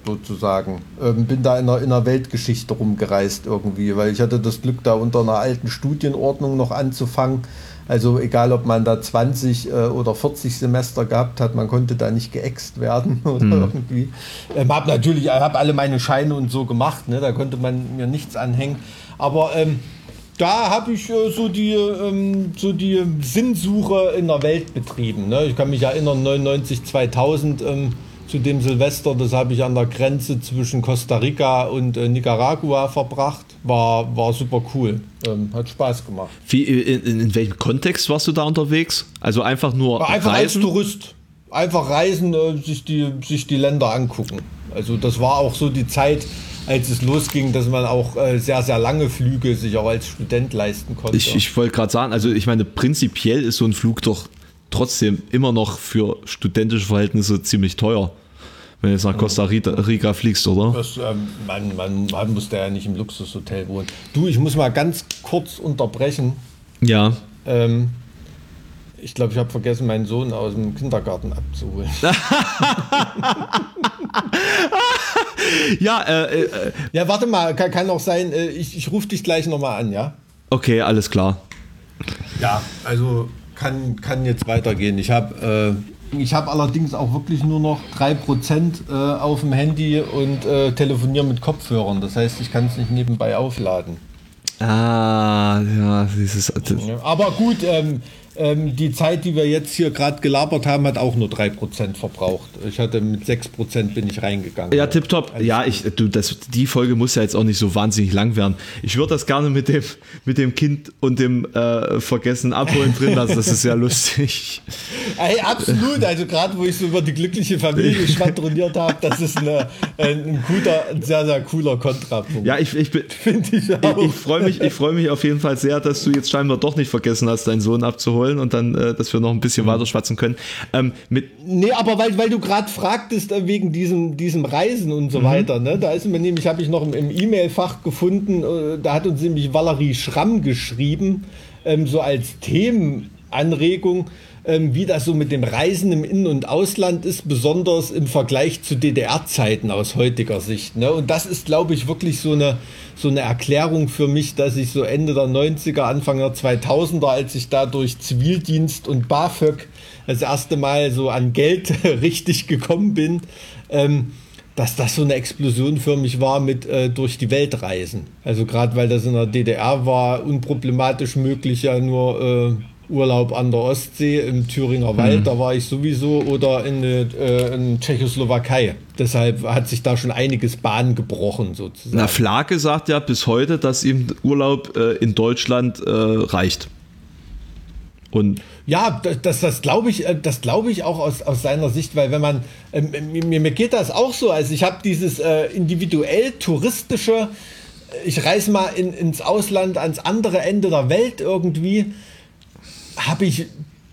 sozusagen. Ähm, bin da in der, in der Weltgeschichte rumgereist irgendwie, weil ich hatte das Glück, da unter einer alten Studienordnung noch anzufangen also egal, ob man da 20 äh, oder 40 Semester gehabt hat, man konnte da nicht geäxt werden oder mhm. irgendwie. Ähm, habe natürlich, habe alle meine Scheine und so gemacht, ne? da konnte man mir nichts anhängen. Aber ähm, da habe ich äh, so, die, ähm, so die Sinnsuche in der Welt betrieben. Ne? Ich kann mich erinnern, 99, 2000 ähm, zu dem Silvester, das habe ich an der Grenze zwischen Costa Rica und äh, Nicaragua verbracht. War, war super cool. Ähm, hat Spaß gemacht. Wie, in, in, welchem Kontext warst du da unterwegs? Also einfach nur. War einfach reisen? als Tourist. Einfach reisen, äh, sich, die, sich die Länder angucken. Also das war auch so die Zeit, als es losging, dass man auch äh, sehr, sehr lange Flüge sich auch als Student leisten konnte. Ich, ich wollte gerade sagen, also ich meine, prinzipiell ist so ein Flug doch trotzdem immer noch für studentische Verhältnisse ziemlich teuer. Wenn du jetzt nach Costa Rica fliegst, oder? Das, ähm, man, man, man muss da ja nicht im Luxushotel wohnen. Du, ich muss mal ganz kurz unterbrechen. Ja. Ähm, ich glaube, ich habe vergessen, meinen Sohn aus dem Kindergarten abzuholen. ja, äh, äh, ja, warte mal, kann, kann auch sein, äh, ich, ich rufe dich gleich nochmal an, ja? Okay, alles klar. Ja, also kann, kann jetzt weitergehen. Ich habe äh, ich habe allerdings auch wirklich nur noch 3% äh, auf dem Handy und äh, telefoniere mit Kopfhörern. Das heißt, ich kann es nicht nebenbei aufladen. Ah, ja, dieses. Aber gut, ähm, ähm, die Zeit, die wir jetzt hier gerade gelabert haben, hat auch nur 3% verbraucht. Ich hatte mit 6% bin ich reingegangen. Ja, tipptopp. Ja, ich, du, das, die Folge muss ja jetzt auch nicht so wahnsinnig lang werden. Ich würde das gerne mit dem, mit dem Kind und dem äh, Vergessen abholen drin lassen. Das ist ja lustig. Hey, absolut. Also gerade wo ich so über die glückliche Familie schwadroniert habe, das ist eine, ein, guter, ein sehr, sehr cooler Kontrapunkt. Ja, ich, ich, ich, ich, ich freue mich, freu mich auf jeden Fall sehr, dass du jetzt scheinbar doch nicht vergessen hast, deinen Sohn abzuholen holen und dann, äh, dass wir noch ein bisschen mhm. weiter schwatzen können. Ähm, mit nee, aber weil, weil du gerade fragtest äh, wegen diesem, diesem Reisen und so mhm. weiter, ne? da ist mir nämlich, habe ich noch im, im E-Mail-Fach gefunden, äh, da hat uns nämlich Valerie Schramm geschrieben, ähm, so als Themen Anregung, ähm, wie das so mit dem Reisen im In- und Ausland ist, besonders im Vergleich zu DDR-Zeiten aus heutiger Sicht. Ne? Und das ist, glaube ich, wirklich so eine, so eine Erklärung für mich, dass ich so Ende der 90er, Anfang der 2000er, als ich da durch Zivildienst und BAföG das erste Mal so an Geld richtig gekommen bin, ähm, dass das so eine Explosion für mich war mit äh, durch die Welt reisen. Also gerade weil das in der DDR war, unproblematisch möglich ja nur äh, Urlaub an der Ostsee im Thüringer Wald, mhm. da war ich sowieso, oder in, äh, in Tschechoslowakei. Deshalb hat sich da schon einiges Bahn gebrochen sozusagen. Na, Flake sagt ja bis heute, dass ihm Urlaub äh, in Deutschland äh, reicht. Und ja, das, das glaube ich, äh, das glaube ich auch aus, aus seiner Sicht, weil wenn man, äh, mir, mir geht das auch so, also ich habe dieses äh, individuell touristische, ich reise mal in, ins Ausland ans andere Ende der Welt irgendwie, habe ich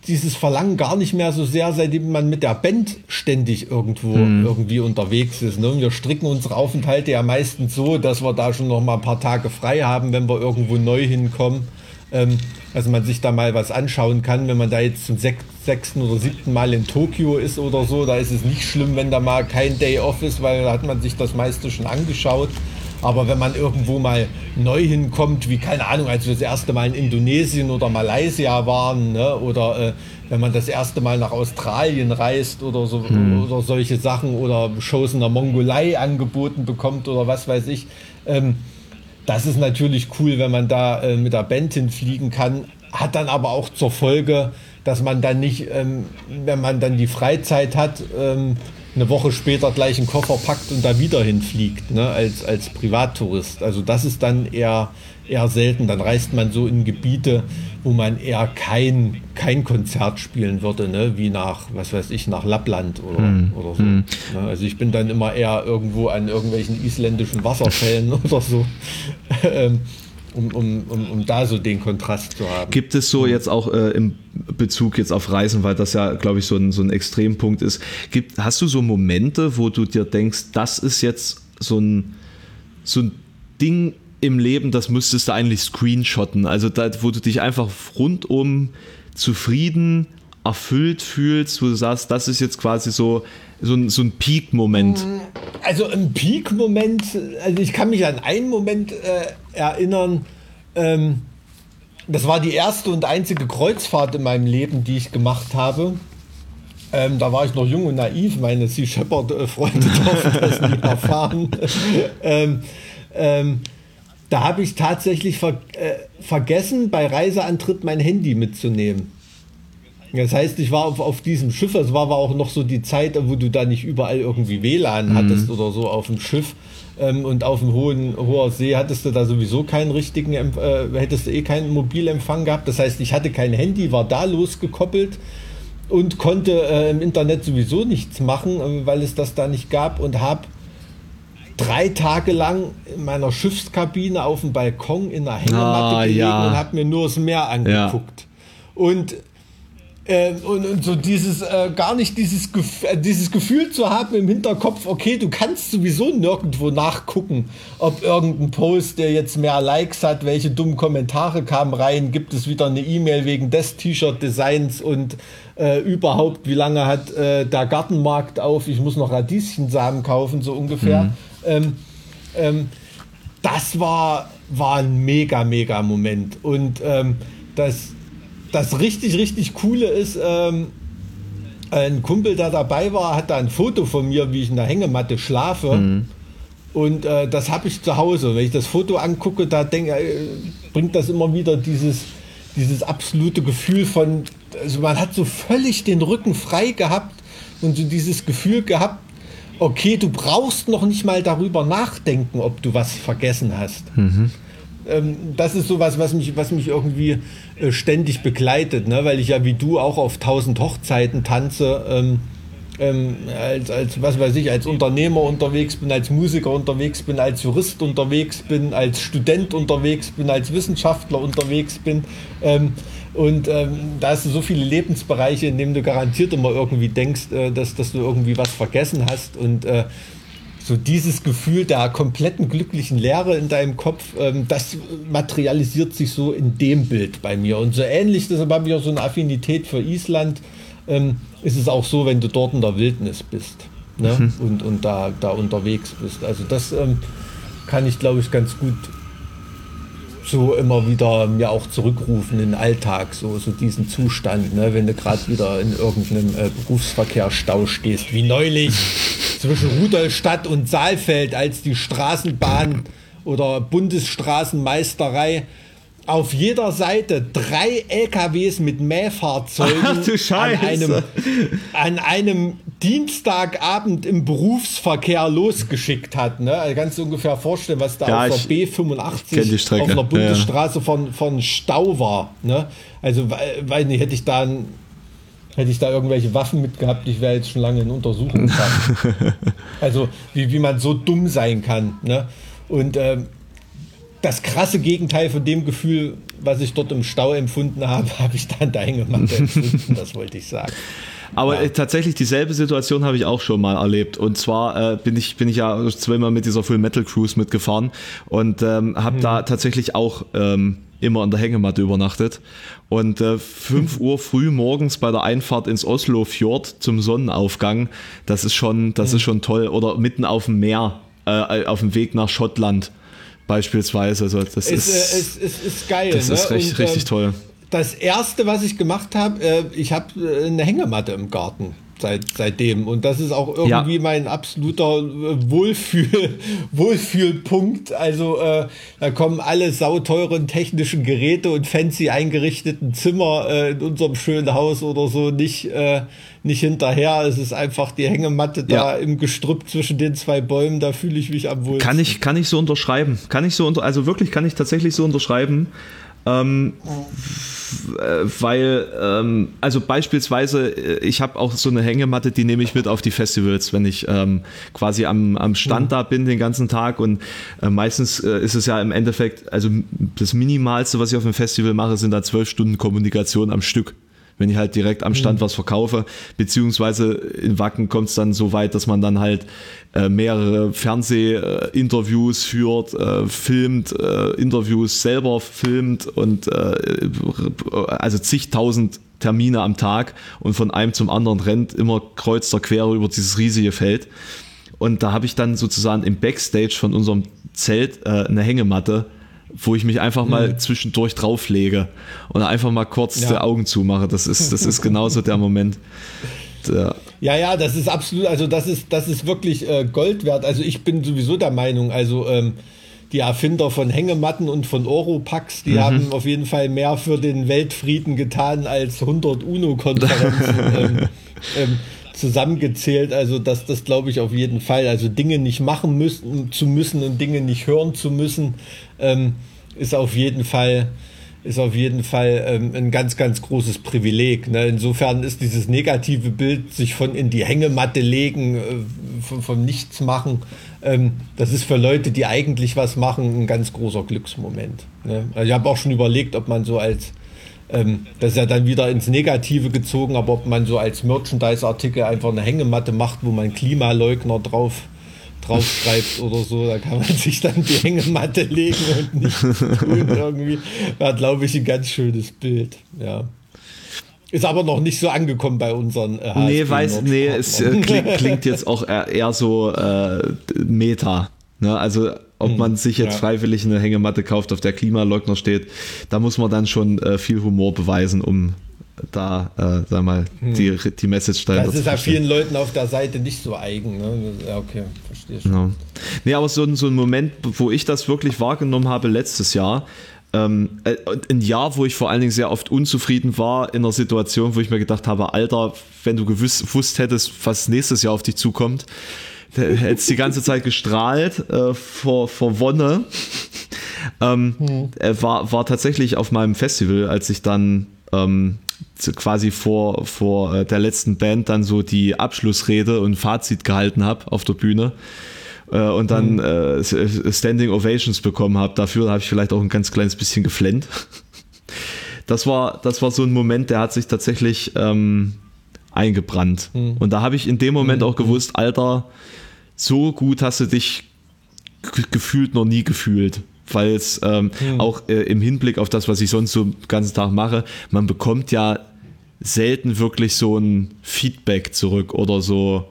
dieses Verlangen gar nicht mehr so sehr, seitdem man mit der Band ständig irgendwo hm. irgendwie unterwegs ist. Ne? Wir stricken unsere Aufenthalte ja meistens so, dass wir da schon noch mal ein paar Tage frei haben, wenn wir irgendwo neu hinkommen. Ähm, also man sich da mal was anschauen kann, wenn man da jetzt zum sechsten oder siebten Mal in Tokio ist oder so, da ist es nicht schlimm, wenn da mal kein Day off ist, weil da hat man sich das meiste schon angeschaut. Aber wenn man irgendwo mal neu hinkommt, wie keine Ahnung, als wir das erste Mal in Indonesien oder Malaysia waren, ne, oder äh, wenn man das erste Mal nach Australien reist oder so hm. oder solche Sachen oder Shows in der Mongolei angeboten bekommt oder was weiß ich. Ähm, das ist natürlich cool, wenn man da äh, mit der Band hinfliegen kann, hat dann aber auch zur Folge, dass man dann nicht, ähm, wenn man dann die Freizeit hat, ähm, eine Woche später gleich einen Koffer packt und da wieder hinfliegt, ne, als, als Privattourist. Also das ist dann eher, eher selten. Dann reist man so in Gebiete, wo man eher kein, kein Konzert spielen würde, ne, wie nach, was weiß ich, nach Lappland oder, hm. oder so. Hm. Ne, also ich bin dann immer eher irgendwo an irgendwelchen isländischen Wasserfällen oder so. Um, um, um, um da so den Kontrast zu haben. Gibt es so jetzt auch äh, im Bezug jetzt auf Reisen, weil das ja, glaube ich, so ein, so ein Extrempunkt ist, gibt, hast du so Momente, wo du dir denkst, das ist jetzt so ein, so ein Ding im Leben, das müsstest du eigentlich screenshotten, also da, wo du dich einfach rundum zufrieden, erfüllt fühlst, wo du sagst, das ist jetzt quasi so, so ein, so ein Peak-Moment? Also ein Peak-Moment, also ich kann mich an einen Moment äh, erinnern, ähm, das war die erste und einzige Kreuzfahrt in meinem Leben, die ich gemacht habe. Ähm, da war ich noch jung und naiv, meine Sea Shepherd-Freunde durften das nie erfahren. ähm, ähm, da habe ich tatsächlich ver äh, vergessen, bei Reiseantritt mein Handy mitzunehmen. Das heißt, ich war auf, auf diesem Schiff, es war aber auch noch so die Zeit, wo du da nicht überall irgendwie WLAN mhm. hattest oder so auf dem Schiff. Ähm, und auf dem hohen hoher See hattest du da sowieso keinen richtigen, äh, hättest du eh keinen Mobilempfang gehabt. Das heißt, ich hatte kein Handy, war da losgekoppelt und konnte äh, im Internet sowieso nichts machen, äh, weil es das da nicht gab und habe drei Tage lang in meiner Schiffskabine auf dem Balkon in der Hängematte ah, gelegen ja. und habe mir nur das Meer angeguckt. Ja. Und äh, und, und, so dieses, äh, gar nicht dieses, Gef äh, dieses Gefühl zu haben im Hinterkopf, okay, du kannst sowieso nirgendwo nachgucken, ob irgendein Post, der jetzt mehr Likes hat, welche dummen Kommentare kamen rein, gibt es wieder eine E-Mail wegen des T-Shirt-Designs und äh, überhaupt, wie lange hat äh, der Gartenmarkt auf, ich muss noch Radieschensamen kaufen, so ungefähr. Mhm. Ähm, ähm, das war, war ein mega, mega Moment. Und ähm, das das richtig, richtig Coole ist, ähm, ein Kumpel, der dabei war, hat da ein Foto von mir, wie ich in der Hängematte schlafe. Mhm. Und äh, das habe ich zu Hause. Wenn ich das Foto angucke, da denke, äh, bringt das immer wieder dieses, dieses absolute Gefühl von, also man hat so völlig den Rücken frei gehabt und so dieses Gefühl gehabt, okay, du brauchst noch nicht mal darüber nachdenken, ob du was vergessen hast. Mhm ähm, das ist sowas, was mich, was mich irgendwie äh, ständig begleitet, ne? weil ich ja wie du auch auf tausend Hochzeiten tanze. Ähm, ähm, als, als, was weiß ich, als Unternehmer unterwegs bin, als Musiker unterwegs bin, als Jurist unterwegs bin, als Student unterwegs bin, als Wissenschaftler unterwegs bin. Ähm, und ähm, da hast du so viele Lebensbereiche, in denen du garantiert immer irgendwie denkst, äh, dass, dass du irgendwie was vergessen hast. Und äh, so dieses Gefühl der kompletten glücklichen Leere in deinem Kopf, ähm, das materialisiert sich so in dem Bild bei mir. Und so ähnlich, deshalb habe ich auch so eine Affinität für Island, ähm, ist es auch so, wenn du dort in der Wildnis bist ne? Mhm. und, und da, da unterwegs bist. Also das ähm, kann ich, glaube ich, ganz gut so immer wieder mir auch zurückrufen in den Alltag, so, so diesen Zustand, ne? wenn du gerade wieder in irgendeinem äh, Berufsverkehrsstau stehst, wie neulich zwischen Rudolstadt und Saalfeld, als die Straßenbahn oder Bundesstraßenmeisterei auf jeder Seite drei LKWs mit Mähfahrzeugen Ach, an, einem, an einem Dienstagabend im Berufsverkehr losgeschickt hat. Ne? Also kannst du ungefähr vorstellen, was da ja, auf der B85 auf der Bundesstraße ja. von, von Stau war. Ne? Also, weil nicht, hätte ich da ein, hätte ich da irgendwelche Waffen mitgehabt, ich wäre jetzt schon lange in Untersuchung. also, wie, wie man so dumm sein kann. Ne? Und ähm, das krasse Gegenteil von dem Gefühl, was ich dort im Stau empfunden habe, habe ich dann da empfunden, das wollte ich sagen. Aber ja. Äh, tatsächlich dieselbe Situation habe ich auch schon mal erlebt. Und zwar äh, bin, ich, bin ich ja zweimal mit dieser Full Metal Cruise mitgefahren und ähm, habe mhm. da tatsächlich auch ähm, immer in der Hängematte übernachtet. Und äh, 5 Uhr früh morgens bei der Einfahrt ins Oslo Fjord zum Sonnenaufgang, das ist schon, das mhm. ist schon toll. Oder mitten auf dem Meer, äh, auf dem Weg nach Schottland beispielsweise. Also das ist, ist, äh, ist, ist, ist geil. Das ne? ist recht, Und, richtig ähm, toll. Das erste, was ich gemacht habe, äh, ich habe äh, eine Hängematte im Garten seit, seitdem. Und das ist auch irgendwie ja. mein absoluter äh, Wohlfühl, Wohlfühlpunkt. Also äh, da kommen alle sauteuren technischen Geräte und fancy eingerichteten Zimmer äh, in unserem schönen Haus oder so nicht, äh, nicht hinterher. Es ist einfach die Hängematte da im Gestrüpp zwischen den zwei Bäumen. Da fühle ich mich am wohlsten. Kann ich, kann ich so unterschreiben. Kann ich so unter, also wirklich kann ich tatsächlich so unterschreiben. Ähm, weil, ähm, also beispielsweise, äh, ich habe auch so eine Hängematte, die nehme ich mit auf die Festivals, wenn ich ähm, quasi am, am Stand mhm. da bin den ganzen Tag und äh, meistens äh, ist es ja im Endeffekt, also das Minimalste, was ich auf dem Festival mache, sind da zwölf Stunden Kommunikation am Stück wenn ich halt direkt am Stand mhm. was verkaufe. Beziehungsweise in Wacken kommt es dann so weit, dass man dann halt äh, mehrere Fernsehinterviews führt, äh, filmt, äh, Interviews selber filmt und äh, also zigtausend Termine am Tag und von einem zum anderen rennt immer kreuz der quer über dieses riesige Feld. Und da habe ich dann sozusagen im Backstage von unserem Zelt äh, eine Hängematte wo ich mich einfach mal mhm. zwischendurch drauflege und einfach mal kurz ja. die Augen zumache. Das ist, das ist genauso der Moment. Der ja, ja, das ist absolut, also das ist, das ist wirklich äh, Gold wert. Also ich bin sowieso der Meinung, also ähm, die Erfinder von Hängematten und von Oropax, die mhm. haben auf jeden Fall mehr für den Weltfrieden getan als 100 UNO-Konferenzen. ähm, ähm, zusammengezählt. Also das, das glaube ich auf jeden Fall. Also Dinge nicht machen müssen, zu müssen und Dinge nicht hören zu müssen, ähm, ist auf jeden Fall ist auf jeden Fall ähm, ein ganz, ganz großes Privileg. Ne? Insofern ist dieses negative Bild, sich von in die Hängematte legen, äh, von, von nichts machen, ähm, das ist für Leute, die eigentlich was machen, ein ganz großer Glücksmoment. Ne? Also ich habe auch schon überlegt, ob man so als ähm, das ist ja dann wieder ins Negative gezogen, aber ob man so als Merchandise-Artikel einfach eine Hängematte macht, wo man Klimaleugner drauf draufschreibt oder so, da kann man sich dann die Hängematte legen und nichts tun irgendwie. War, glaube ich, ein ganz schönes Bild. Ja. Ist aber noch nicht so angekommen bei unseren äh, Nee, weiß, nee, es äh, klingt, klingt, jetzt auch eher, eher so äh, Meta. Ne? Also ob man sich jetzt ja. freiwillig eine Hängematte kauft, auf der Klimaleugner steht, da muss man dann schon äh, viel Humor beweisen, um da, äh, sag mal, hm. die, die Message dahinter Das ist ja vielen Leuten auf der Seite nicht so eigen. Ne? Ja, okay, verstehe schon. Ja. Nee, aber so, so ein Moment, wo ich das wirklich wahrgenommen habe letztes Jahr, ähm, äh, ein Jahr, wo ich vor allen Dingen sehr oft unzufrieden war in einer Situation, wo ich mir gedacht habe, Alter, wenn du gewusst, gewusst hättest, was nächstes Jahr auf dich zukommt, hättest die ganze Zeit gestrahlt äh, vor, vor Wonne. ähm, hm. Er war, war tatsächlich auf meinem Festival, als ich dann ähm, quasi vor, vor äh, der letzten Band dann so die Abschlussrede und Fazit gehalten habe auf der Bühne äh, und dann mhm. äh, Standing Ovations bekommen habe. Dafür habe ich vielleicht auch ein ganz kleines bisschen geflennt. Das war, das war so ein Moment, der hat sich tatsächlich ähm, eingebrannt. Mhm. Und da habe ich in dem Moment mhm. auch gewusst, Alter, so gut hast du dich gefühlt noch nie gefühlt. Weil es ähm, hm. auch äh, im Hinblick auf das, was ich sonst so den ganzen Tag mache, man bekommt ja selten wirklich so ein Feedback zurück oder so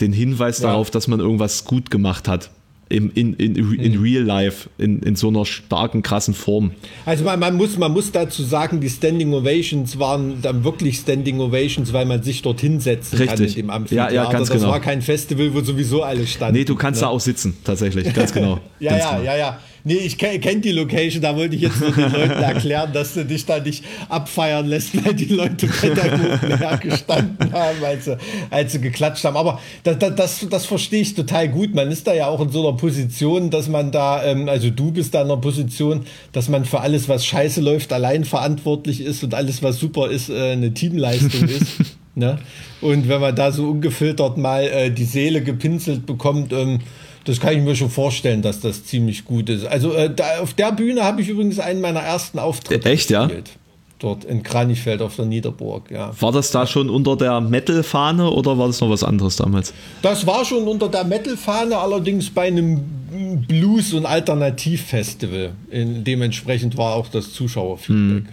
den Hinweis ja. darauf, dass man irgendwas gut gemacht hat im, in, in, in mhm. Real Life, in, in so einer starken, krassen Form. Also man, man, muss, man muss dazu sagen, die Standing Ovations waren dann wirklich Standing Ovations, weil man sich dort hinsetzen Richtig. kann in dem Amphitheater. Ja, ja, ganz das genau. war kein Festival, wo sowieso alle standen. Nee, du kannst ne? da auch sitzen, tatsächlich, ganz genau. ja, ganz ja, genau. ja, ja. Nee, ich kenne die Location, da wollte ich jetzt nur den Leuten erklären, dass du dich da nicht abfeiern lässt, weil die Leute Guten hergestanden haben, als sie, als sie geklatscht haben. Aber das, das, das verstehe ich total gut. Man ist da ja auch in so einer Position, dass man da, ähm, also du bist da in einer Position, dass man für alles, was scheiße läuft, allein verantwortlich ist und alles, was super ist, äh, eine Teamleistung ist. Ne? Und wenn man da so ungefiltert mal äh, die Seele gepinselt bekommt, ähm, das kann ich mir schon vorstellen, dass das ziemlich gut ist. Also äh, da, auf der Bühne habe ich übrigens einen meiner ersten Auftritte Echt, gespielt. ja? Dort in Kranichfeld auf der Niederburg, ja. War das da schon unter der Metal-Fahne oder war das noch was anderes damals? Das war schon unter der Metal-Fahne, allerdings bei einem Blues- und Alternativ-Festival. Dementsprechend war auch das Zuschauerfeedback. Hm.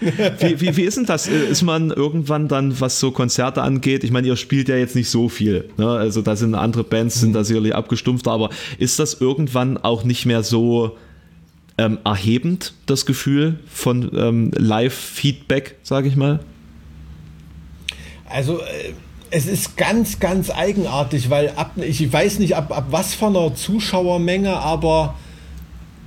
wie, wie, wie ist denn das? Ist man irgendwann dann, was so Konzerte angeht, ich meine, ihr spielt ja jetzt nicht so viel, ne? also da sind andere Bands, sind da sicherlich abgestumpft, aber ist das irgendwann auch nicht mehr so ähm, erhebend, das Gefühl von ähm, Live-Feedback, sage ich mal? Also... Äh es ist ganz, ganz eigenartig, weil ab, ich weiß nicht ab, ab was von einer Zuschauermenge, aber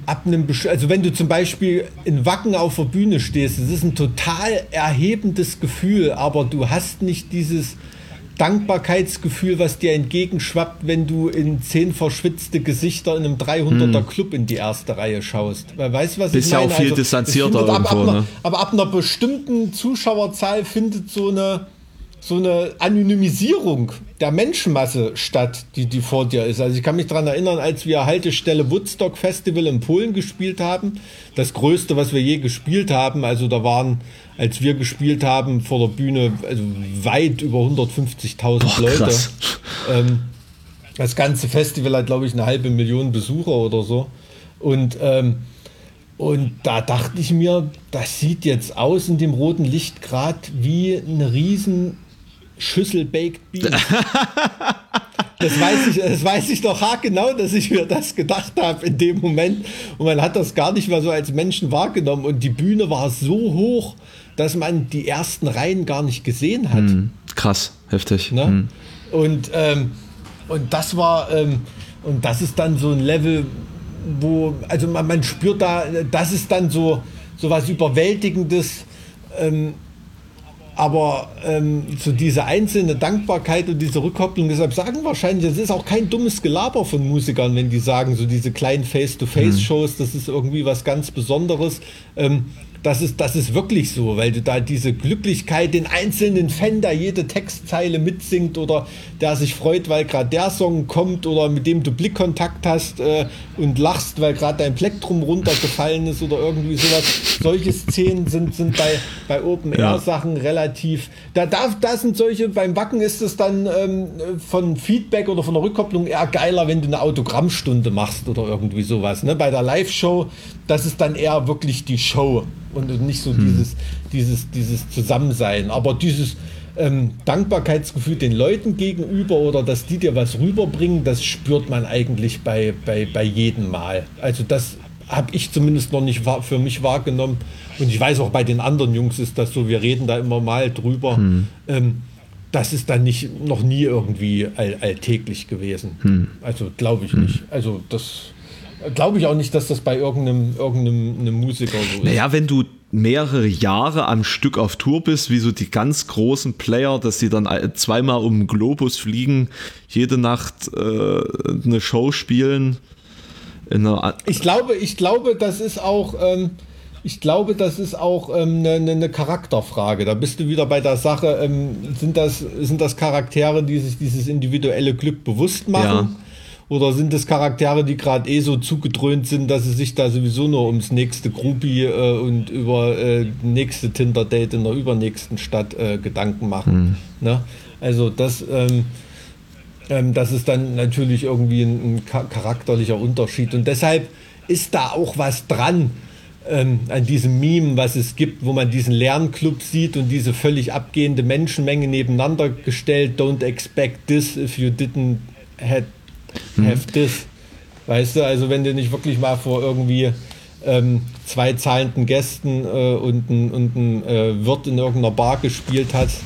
ab einem, also wenn du zum Beispiel in Wacken auf der Bühne stehst, es ist ein total erhebendes Gefühl, aber du hast nicht dieses Dankbarkeitsgefühl, was dir entgegenschwappt, wenn du in zehn verschwitzte Gesichter in einem 300er hm. Club in die erste Reihe schaust. Weißt du, was Bist ich meine? ja auch viel also, distanzierter irgendwo, ab, ab, ne? Aber ab einer bestimmten Zuschauerzahl findet so eine so eine Anonymisierung der Menschenmasse statt, die, die vor dir ist. Also ich kann mich daran erinnern, als wir Haltestelle Woodstock Festival in Polen gespielt haben, das größte, was wir je gespielt haben, also da waren, als wir gespielt haben, vor der Bühne also weit über 150.000 Leute. Ähm, das ganze Festival hat, glaube ich, eine halbe Million Besucher oder so. Und ähm, und da dachte ich mir, das sieht jetzt aus in dem roten Lichtgrad wie eine riesen Schüssel Baked Beans. Das weiß ich, das weiß ich doch genau, dass ich mir das gedacht habe in dem Moment. Und man hat das gar nicht mehr so als Menschen wahrgenommen. Und die Bühne war so hoch, dass man die ersten Reihen gar nicht gesehen hat. Hm, krass, heftig. Ne? Hm. Und, ähm, und das war, ähm, und das ist dann so ein Level, wo, also man, man spürt da, das ist dann so, so was Überwältigendes. Ähm, aber ähm, so diese einzelne Dankbarkeit und diese Rückkopplung, deshalb sagen wahrscheinlich, das ist auch kein dummes Gelaber von Musikern, wenn die sagen, so diese kleinen Face-to-Face-Shows, das ist irgendwie was ganz Besonderes. Ähm, das ist, das ist wirklich so, weil du da diese Glücklichkeit, den einzelnen Fan, der jede Textzeile mitsingt oder der sich freut, weil gerade der Song kommt oder mit dem du Blickkontakt hast äh, und lachst, weil gerade dein Plektrum runtergefallen ist oder irgendwie sowas. Solche Szenen sind, sind bei, bei Open-Air-Sachen ja. relativ. Da, da, da sind solche, beim Wacken ist es dann ähm, von Feedback oder von der Rückkopplung eher geiler, wenn du eine Autogrammstunde machst oder irgendwie sowas. Ne? Bei der Live-Show, das ist dann eher wirklich die Show und nicht so hm. dieses, dieses, dieses Zusammensein. Aber dieses ähm, Dankbarkeitsgefühl den Leuten gegenüber oder dass die dir was rüberbringen, das spürt man eigentlich bei, bei, bei jedem Mal. Also das habe ich zumindest noch nicht für mich wahrgenommen. Und ich weiß auch bei den anderen Jungs ist das so, wir reden da immer mal drüber. Hm. Ähm, das ist dann nicht noch nie irgendwie all, alltäglich gewesen. Hm. Also glaube ich hm. nicht. Also das Glaube ich auch nicht, dass das bei irgendeinem, irgendeinem Musiker so ist. Naja, wenn du mehrere Jahre am Stück auf Tour bist, wie so die ganz großen Player, dass sie dann zweimal um den Globus fliegen, jede Nacht äh, eine Show spielen. ich glaube, ich glaube, das ist auch. Ähm, ich glaube, das ist auch ähm, eine, eine, Charakterfrage. Da bist du wieder bei der Sache, ähm, sind, das, sind das Charaktere, die sich dieses individuelle Glück bewusst machen? Ja. Oder sind es Charaktere, die gerade eh so zugedröhnt sind, dass sie sich da sowieso nur ums nächste Groupie äh, und über äh, nächste Tinder-Date in der übernächsten Stadt äh, Gedanken machen? Mhm. Ne? Also das, ähm, Ähm, das ist dann natürlich irgendwie ein, ein charakterlicher Unterschied. Und deshalb ist da auch was dran ähm, an diesem Meme, was es gibt, wo man diesen Lernclub sieht und diese völlig abgehende Menschenmenge nebeneinander gestellt. Don't expect this if you didn't have, mhm. this. Weißt du, also wenn du nicht wirklich mal vor irgendwie ähm, zwei zahlenden Gästen äh, und ein, und ein äh, Wirt in irgendeiner Bar gespielt hast,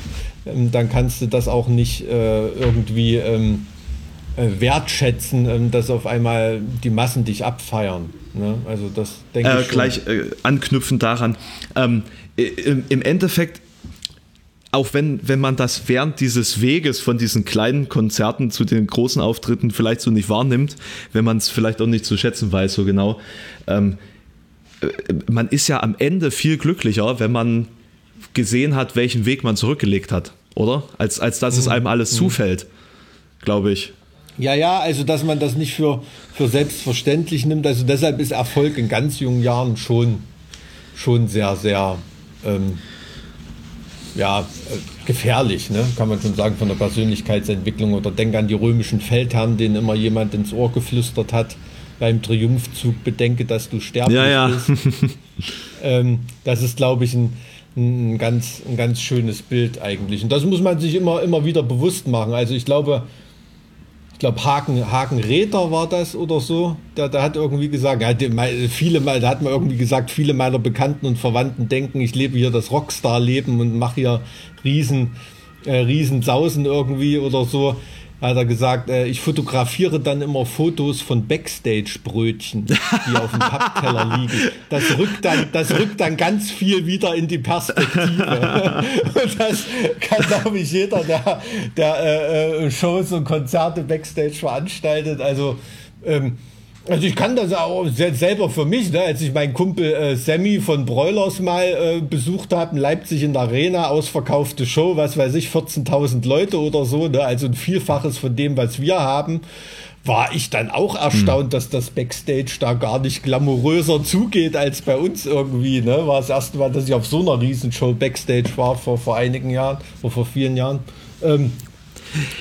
ähm, dann kannst du das auch nicht äh, irgendwie ähm, äh, wertschätzen, ähm, dass auf einmal die Massen dich abfeiern. Ne? Also das denke äh, ich. Gleich äh, anknüpfend daran. Ähm, Im Endeffekt auch wenn, wenn man das während dieses Weges von diesen kleinen Konzerten zu den großen Auftritten vielleicht so nicht wahrnimmt, wenn man es vielleicht auch nicht zu schätzen weiß, so genau, ähm, äh, man ist ja am Ende viel glücklicher, wenn man gesehen hat, welchen Weg man zurückgelegt hat, oder? Als, als dass mhm. es einem alles mhm. zufällt, glaube ich. Ja, ja, also dass man das nicht für, für selbstverständlich nimmt. Also deshalb ist Erfolg in ganz jungen Jahren schon, schon sehr, sehr ähm, ja, äh, gefährlich, ne? kann man schon sagen, von der Persönlichkeitsentwicklung. Oder denk an die römischen Feldherren, denen immer jemand ins Ohr geflüstert hat beim Triumphzug, bedenke, dass du sterblich ja, ja. bist. ähm, das ist, glaube ich, ein, ein, ganz, ein ganz schönes Bild eigentlich. Und das muss man sich immer, immer wieder bewusst machen. Also ich glaube, ich glaube, Haken, Haken Räther war das oder so. Der, der hat irgendwie gesagt, ja, viele da hat man irgendwie gesagt, viele meiner Bekannten und Verwandten denken, ich lebe hier das Rockstar-Leben und mache hier riesen, äh, riesen irgendwie oder so hat er gesagt, äh, ich fotografiere dann immer Fotos von Backstage-Brötchen, die auf dem Pappteller liegen. Das rückt, dann, das rückt dann ganz viel wieder in die Perspektive. und das kann, glaube ich, jeder, der, der äh, äh, Shows und Konzerte Backstage veranstaltet. Also ähm, also ich kann das auch selber für mich, ne? als ich meinen Kumpel äh, Sammy von Broilers mal äh, besucht habe in Leipzig in der Arena, ausverkaufte Show, was weiß ich, 14.000 Leute oder so, ne? also ein Vielfaches von dem, was wir haben, war ich dann auch erstaunt, hm. dass das Backstage da gar nicht glamouröser zugeht als bei uns irgendwie. Ne? War das erste Mal, dass ich auf so einer Riesenshow Backstage war vor, vor einigen Jahren oder vor vielen Jahren. Ähm,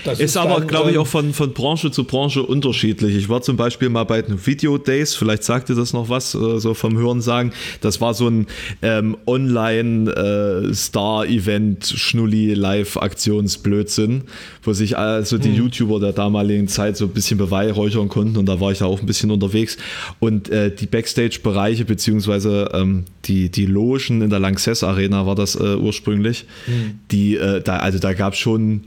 das ist, ist aber, glaube ich, ähm, auch von, von Branche zu Branche unterschiedlich. Ich war zum Beispiel mal bei den Video Days, vielleicht sagt ihr das noch was, äh, so vom Hören sagen. Das war so ein ähm, Online-Star-Event, äh, Schnulli-Live-Aktionsblödsinn, wo sich also die hm. YouTuber der damaligen Zeit so ein bisschen beweihräuchern konnten und da war ich da auch ein bisschen unterwegs. Und äh, die Backstage-Bereiche, beziehungsweise ähm, die, die Logen in der Lanxess Arena war das äh, ursprünglich, hm. die, äh, da, also da gab es schon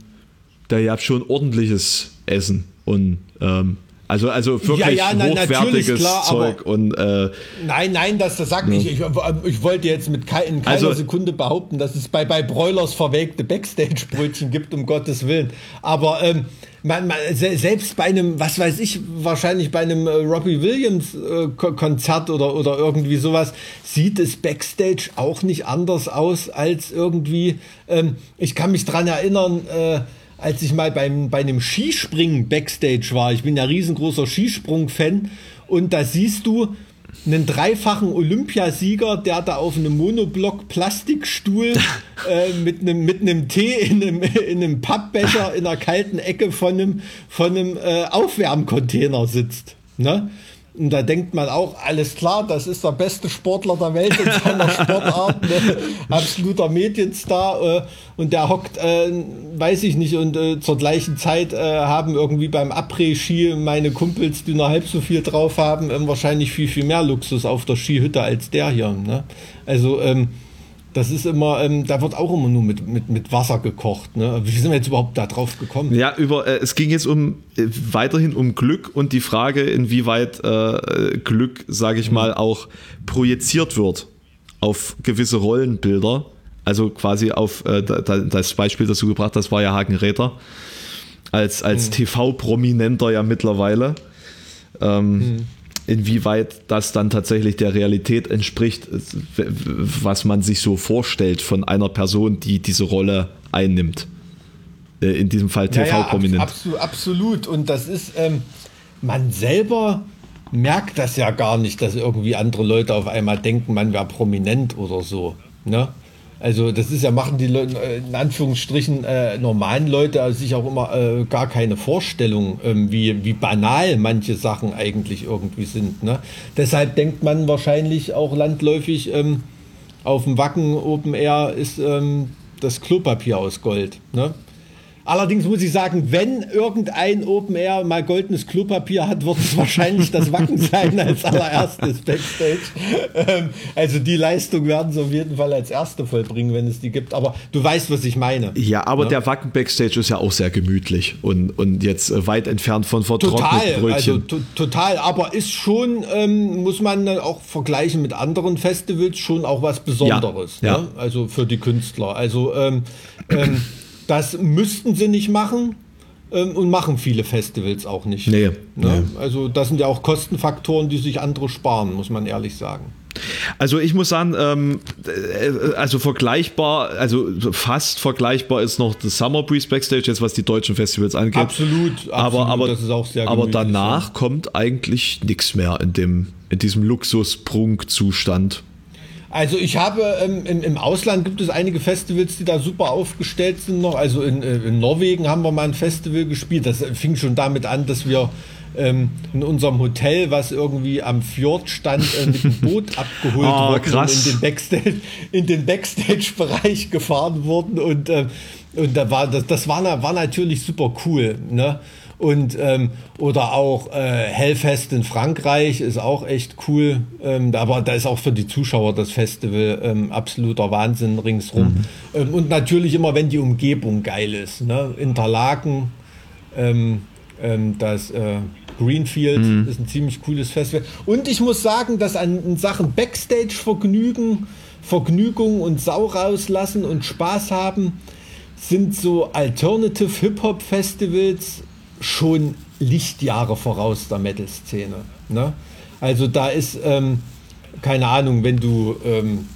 da ihr habt schon ordentliches Essen und ähm, also, also wirklich ja, ja, nein, hochwertiges klar, Zeug und äh, Nein, nein, das, das sagt ne. ich, ich. Ich wollte jetzt mit ke in keiner also, Sekunde behaupten, dass es bei, bei Broilers verwelkte Backstage-Brötchen gibt, um Gottes Willen. Aber ähm, man, man, selbst bei einem, was weiß ich, wahrscheinlich bei einem äh, Robbie Williams äh, Konzert oder, oder irgendwie sowas, sieht es Backstage auch nicht anders aus als irgendwie, ähm, ich kann mich dran erinnern, äh, als ich mal beim, bei einem Skispringen Backstage war. Ich bin ja riesengroßer Skisprung-Fan. Und da siehst du einen dreifachen Olympiasieger, der da auf einem Monoblock-Plastikstuhl äh, mit, einem, mit einem Tee in einem, in einem Pappbecher in der kalten Ecke von einem, von einem äh, Aufwärmcontainer sitzt. Ne? Und da denkt man auch, alles klar, das ist der beste Sportler der Welt in seiner Sportart, ne? absoluter Medienstar. Äh, und der hockt, äh, weiß ich nicht, und äh, zur gleichen Zeit äh, haben irgendwie beim Après-Ski meine Kumpels, die nur halb so viel drauf haben, ähm, wahrscheinlich viel, viel mehr Luxus auf der Skihütte als der hier. Ne? Also, ähm, das ist immer, ähm, da wird auch immer nur mit, mit, mit Wasser gekocht. Ne? Wie sind wir jetzt überhaupt da drauf gekommen? Ja, über, äh, es ging jetzt um äh, weiterhin um Glück und die Frage, inwieweit äh, Glück, sage ich mhm. mal, auch projiziert wird auf gewisse Rollenbilder. Also quasi auf äh, das Beispiel, das du gebracht hast, war ja Hagen Räther als, als mhm. TV-Prominenter ja mittlerweile. Ähm, mhm inwieweit das dann tatsächlich der Realität entspricht, was man sich so vorstellt von einer Person, die diese Rolle einnimmt. Äh, in diesem Fall TV-Prominent. Ja, ja, absolut. Und das ist, ähm, man selber merkt das ja gar nicht, dass irgendwie andere Leute auf einmal denken, man wäre prominent oder so. Ne? Also das ist ja, machen die Leute, äh, in Anführungsstrichen äh, normalen Leute also sich auch immer äh, gar keine Vorstellung, ähm, wie, wie banal manche Sachen eigentlich irgendwie sind. Ne? Deshalb denkt man wahrscheinlich auch landläufig, ähm, auf dem Wacken Open Air ist ähm, das Klopapier aus Gold. Ne? Allerdings muss ich sagen, wenn irgendein Open Air mal goldenes Klopapier hat, wird es wahrscheinlich das Wacken sein als allererstes Backstage. Ähm, also die Leistung werden sie auf jeden Fall als erste vollbringen, wenn es die gibt. Aber du weißt, was ich meine. Ja, aber ja? der Wacken Backstage ist ja auch sehr gemütlich und, und jetzt äh, weit entfernt von vertrockneten total, Also total, aber ist schon, ähm, muss man auch vergleichen mit anderen Festivals, schon auch was Besonderes. Ja, ne? ja. Also für die Künstler. Also ähm, ähm das müssten sie nicht machen ähm, und machen viele Festivals auch nicht. Nee, ne? nee. Also das sind ja auch Kostenfaktoren, die sich andere sparen, muss man ehrlich sagen. Also ich muss sagen, ähm, äh, also vergleichbar, also fast vergleichbar ist noch das Summer Breeze Backstage, jetzt was die deutschen Festivals angeht. Absolut, absolut aber, aber, das ist auch sehr Aber danach ja. kommt eigentlich nichts mehr in, dem, in diesem Luxus-Prunkzustand. Also ich habe ähm, im, im, Ausland gibt es einige Festivals, die da super aufgestellt sind noch. Also in, äh, in, Norwegen haben wir mal ein Festival gespielt. Das fing schon damit an, dass wir ähm, in unserem Hotel, was irgendwie am Fjord stand, äh, mit dem Boot abgeholt oh, wurden und in den Backstage, in den Backstage-Bereich gefahren wurden und äh, und da war das, das war, war natürlich super cool. Ne? Und ähm, oder auch äh, Hellfest in Frankreich ist auch echt cool. Ähm, aber da ist auch für die Zuschauer das Festival ähm, absoluter Wahnsinn ringsrum. Mhm. Ähm, und natürlich immer, wenn die Umgebung geil ist. Ne? Interlaken, ähm, ähm, das äh, Greenfield mhm. ist ein ziemlich cooles Festival. Und ich muss sagen, dass an, Sachen Backstage-Vergnügen, Vergnügung und Sau rauslassen und Spaß haben, sind so Alternative Hip-Hop Festivals schon Lichtjahre voraus der Metal-Szene. Ne? Also da ist, ähm, keine Ahnung, wenn du, ähm,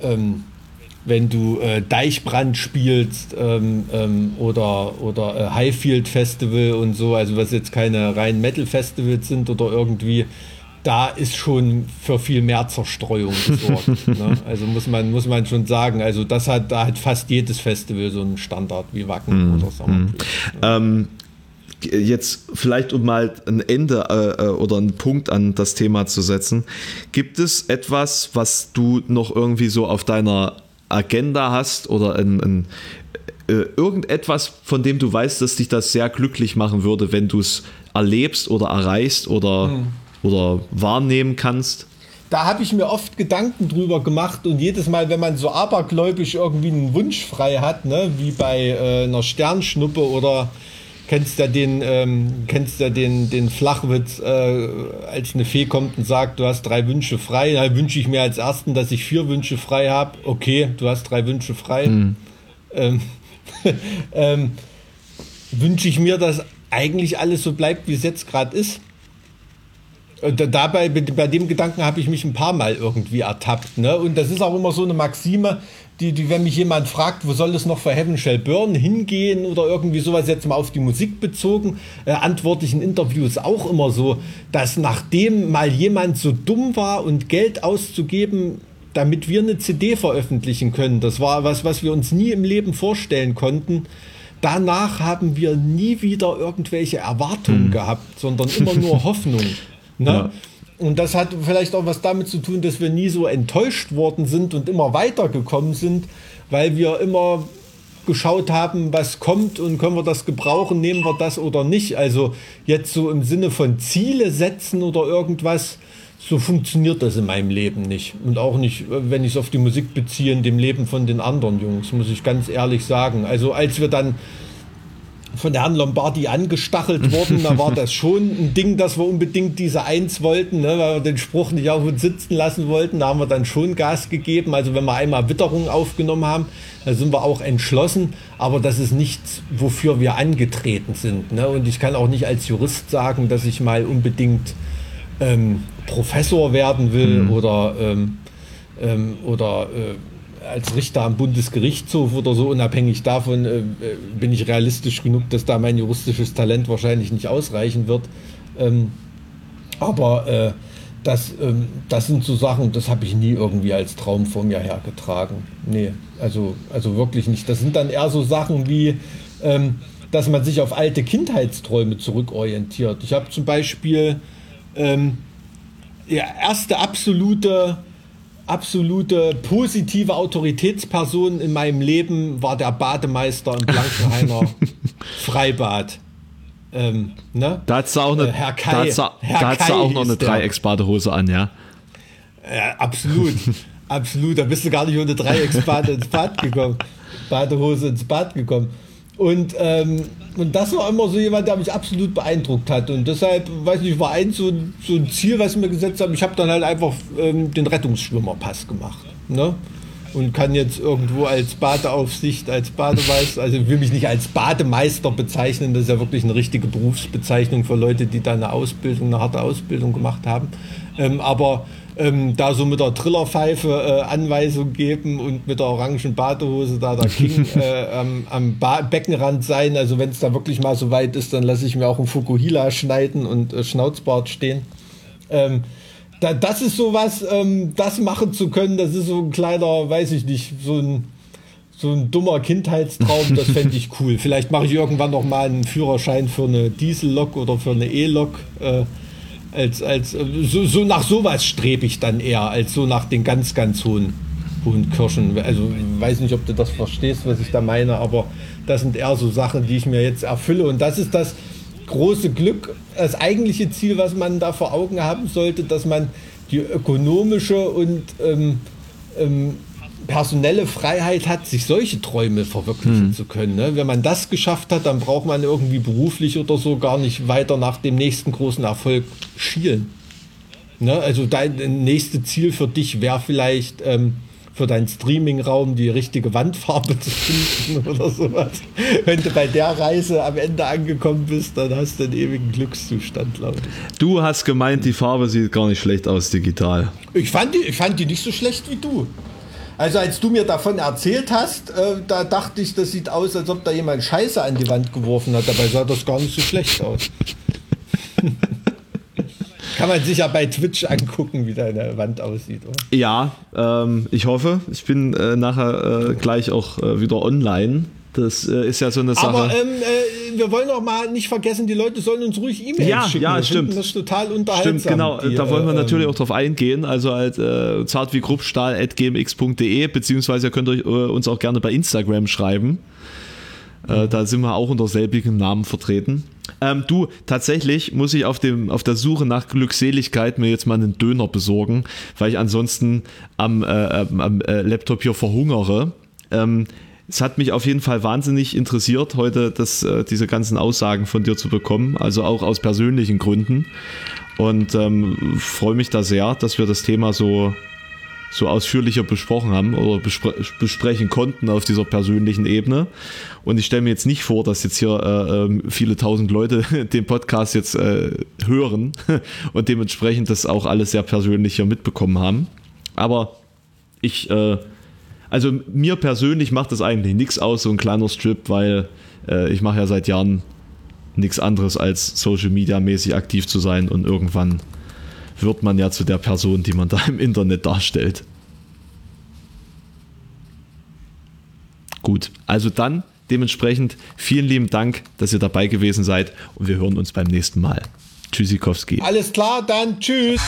ähm, wenn du äh, Deichbrand spielst ähm, ähm, oder, oder äh, Highfield Festival und so, also was jetzt keine rein Metal-Festivals sind oder irgendwie, da ist schon für viel mehr Zerstreuung gesorgt. ne? Also muss man, muss man schon sagen, also das hat, da hat fast jedes Festival so einen Standard wie Wacken mm, oder Summer. Mm. Ähm, jetzt vielleicht um mal ein Ende äh, äh, oder einen Punkt an das Thema zu setzen, gibt es etwas, was du noch irgendwie so auf deiner Agenda hast oder ein, ein, äh, irgendetwas, von dem du weißt, dass dich das sehr glücklich machen würde, wenn du es erlebst oder erreichst oder, mhm. oder wahrnehmen kannst? da habe ich mir oft Gedanken drüber gemacht und jedes Mal, wenn man so abergläubisch irgendwie einen Wunsch frei hat, ne, wie bei äh, einer Sternschnuppe oder kennst ja den, ähm, kennst ja den, den Flachwitz, äh, als eine Fee kommt und sagt, du hast drei Wünsche frei, dann wünsche ich mir als ersten, dass ich vier Wünsche frei habe. Okay, du hast drei Wünsche frei. Mhm. Ähm, ähm, wünsche ich mir, dass eigentlich alles so bleibt, wie es jetzt gerade ist. Und dabei, bei dem Gedanken habe ich mich ein paar Mal irgendwie ertappt. Ne? Und das ist auch immer so eine Maxime, die, die, wenn mich jemand fragt, wo soll es noch für Heaven Shall Burn hingehen oder irgendwie sowas jetzt mal auf die Musik bezogen, äh, antworte ich in Interviews auch immer so, dass nachdem mal jemand so dumm war und Geld auszugeben, damit wir eine CD veröffentlichen können, das war was, was wir uns nie im Leben vorstellen konnten. Danach haben wir nie wieder irgendwelche Erwartungen hm. gehabt, sondern immer nur Hoffnung. Ne? Ja. Und das hat vielleicht auch was damit zu tun, dass wir nie so enttäuscht worden sind und immer weitergekommen sind, weil wir immer geschaut haben, was kommt und können wir das gebrauchen, nehmen wir das oder nicht. Also jetzt so im Sinne von Ziele setzen oder irgendwas, so funktioniert das in meinem Leben nicht. Und auch nicht, wenn ich es auf die Musik beziehe, in dem Leben von den anderen Jungs, muss ich ganz ehrlich sagen. Also als wir dann von Herrn Lombardi angestachelt worden. Da war das schon ein Ding, dass wir unbedingt diese Eins wollten, ne, weil wir den Spruch nicht auf uns sitzen lassen wollten. Da haben wir dann schon Gas gegeben. Also wenn wir einmal Witterung aufgenommen haben, da sind wir auch entschlossen. Aber das ist nichts, wofür wir angetreten sind. Ne? Und ich kann auch nicht als Jurist sagen, dass ich mal unbedingt ähm, Professor werden will mhm. oder, ähm, ähm, oder äh, als Richter am Bundesgerichtshof oder so, unabhängig davon äh, bin ich realistisch genug, dass da mein juristisches Talent wahrscheinlich nicht ausreichen wird. Ähm, aber äh, das, ähm, das sind so Sachen, das habe ich nie irgendwie als Traum vor mir hergetragen. Nee, also, also wirklich nicht. Das sind dann eher so Sachen wie, ähm, dass man sich auf alte Kindheitsträume zurückorientiert. Ich habe zum Beispiel ähm, ja, erste absolute, absolute positive Autoritätsperson in meinem Leben war der Bademeister im Blankenhainer Freibad. Ähm, ne? Da hat auch, eine, äh, Herr Kai, da Herr da auch noch eine Dreiecksbadehose an, ja? Ja, absolut. absolut. Da bist du gar nicht ohne Dreiecksbade ins Bad gekommen. Badehose ins Bad gekommen. Und, ähm, und das war immer so jemand, der mich absolut beeindruckt hat. Und deshalb, weiß nicht, war eins so, so ein Ziel, was ich mir gesetzt habe. Ich habe dann halt einfach ähm, den Rettungsschwimmerpass gemacht. Ne? und kann jetzt irgendwo als Badeaufsicht, als Bademeister, also ich will mich nicht als Bademeister bezeichnen, das ist ja wirklich eine richtige Berufsbezeichnung für Leute, die da eine Ausbildung, eine harte Ausbildung gemacht haben. Ähm, aber ähm, da so mit der Trillerpfeife äh, Anweisung geben und mit der orangen Badehose da der King äh, am, am Beckenrand sein. Also wenn es da wirklich mal so weit ist, dann lasse ich mir auch einen Fukuhila schneiden und äh, Schnauzbart stehen. Ähm, da, das ist sowas, ähm, das machen zu können, das ist so ein kleiner, weiß ich nicht, so ein, so ein dummer Kindheitstraum, das fände ich cool. Vielleicht mache ich irgendwann noch mal einen Führerschein für eine Diesellok oder für eine E-Lok. Äh, als, als, so, so nach sowas strebe ich dann eher, als so nach den ganz, ganz hohen, hohen Kirschen. Also ich weiß nicht, ob du das verstehst, was ich da meine, aber das sind eher so Sachen, die ich mir jetzt erfülle. Und das ist das, große Glück, das eigentliche Ziel, was man da vor Augen haben sollte, dass man die ökonomische und ähm, ähm, personelle Freiheit hat, sich solche Träume verwirklichen hm. zu können. Ne? Wenn man das geschafft hat, dann braucht man irgendwie beruflich oder so gar nicht weiter nach dem nächsten großen Erfolg schielen. Ne? Also dein nächstes Ziel für dich wäre vielleicht ähm, für deinen Streaming-Raum die richtige Wandfarbe zu finden oder sowas. Wenn du bei der Reise am Ende angekommen bist, dann hast du einen ewigen Glückszustand, glaube ich. Du hast gemeint, die Farbe sieht gar nicht schlecht aus digital. Ich fand die, ich fand die nicht so schlecht wie du. Also als du mir davon erzählt hast, äh, da dachte ich, das sieht aus, als ob da jemand Scheiße an die Wand geworfen hat. Dabei sah das gar nicht so schlecht aus. Kann man sich ja bei Twitch angucken, wie deine Wand aussieht, oder? Ja, ähm, ich hoffe. Ich bin äh, nachher äh, gleich auch äh, wieder online. Das äh, ist ja so eine Sache. Aber ähm, äh, wir wollen auch mal nicht vergessen, die Leute sollen uns ruhig E-Mails ja, schicken. Ja, stimmt. Das ist total unterhaltsam. Stimmt, genau. Die, da wollen wir äh, natürlich auch drauf eingehen. Also halt äh, zartwiegruppstahl.gmx.de beziehungsweise könnt ihr uns auch gerne bei Instagram schreiben. Äh, da sind wir auch unter selbigem Namen vertreten. Ähm, du, tatsächlich muss ich auf, dem, auf der Suche nach Glückseligkeit mir jetzt mal einen Döner besorgen, weil ich ansonsten am, äh, am äh, Laptop hier verhungere. Ähm, es hat mich auf jeden Fall wahnsinnig interessiert, heute das, äh, diese ganzen Aussagen von dir zu bekommen, also auch aus persönlichen Gründen. Und ähm, freue mich da sehr, dass wir das Thema so so ausführlicher besprochen haben oder bespre besprechen konnten auf dieser persönlichen Ebene. Und ich stelle mir jetzt nicht vor, dass jetzt hier äh, ähm, viele tausend Leute den Podcast jetzt äh, hören und dementsprechend das auch alles sehr persönlich hier mitbekommen haben. Aber ich, äh, also mir persönlich macht das eigentlich nichts aus, so ein kleiner Strip, weil äh, ich mache ja seit Jahren nichts anderes als Social Media mäßig aktiv zu sein und irgendwann wird man ja zu der Person, die man da im Internet darstellt. Gut, also dann dementsprechend vielen lieben Dank, dass ihr dabei gewesen seid und wir hören uns beim nächsten Mal. Tschüssikowski. Alles klar, dann tschüss.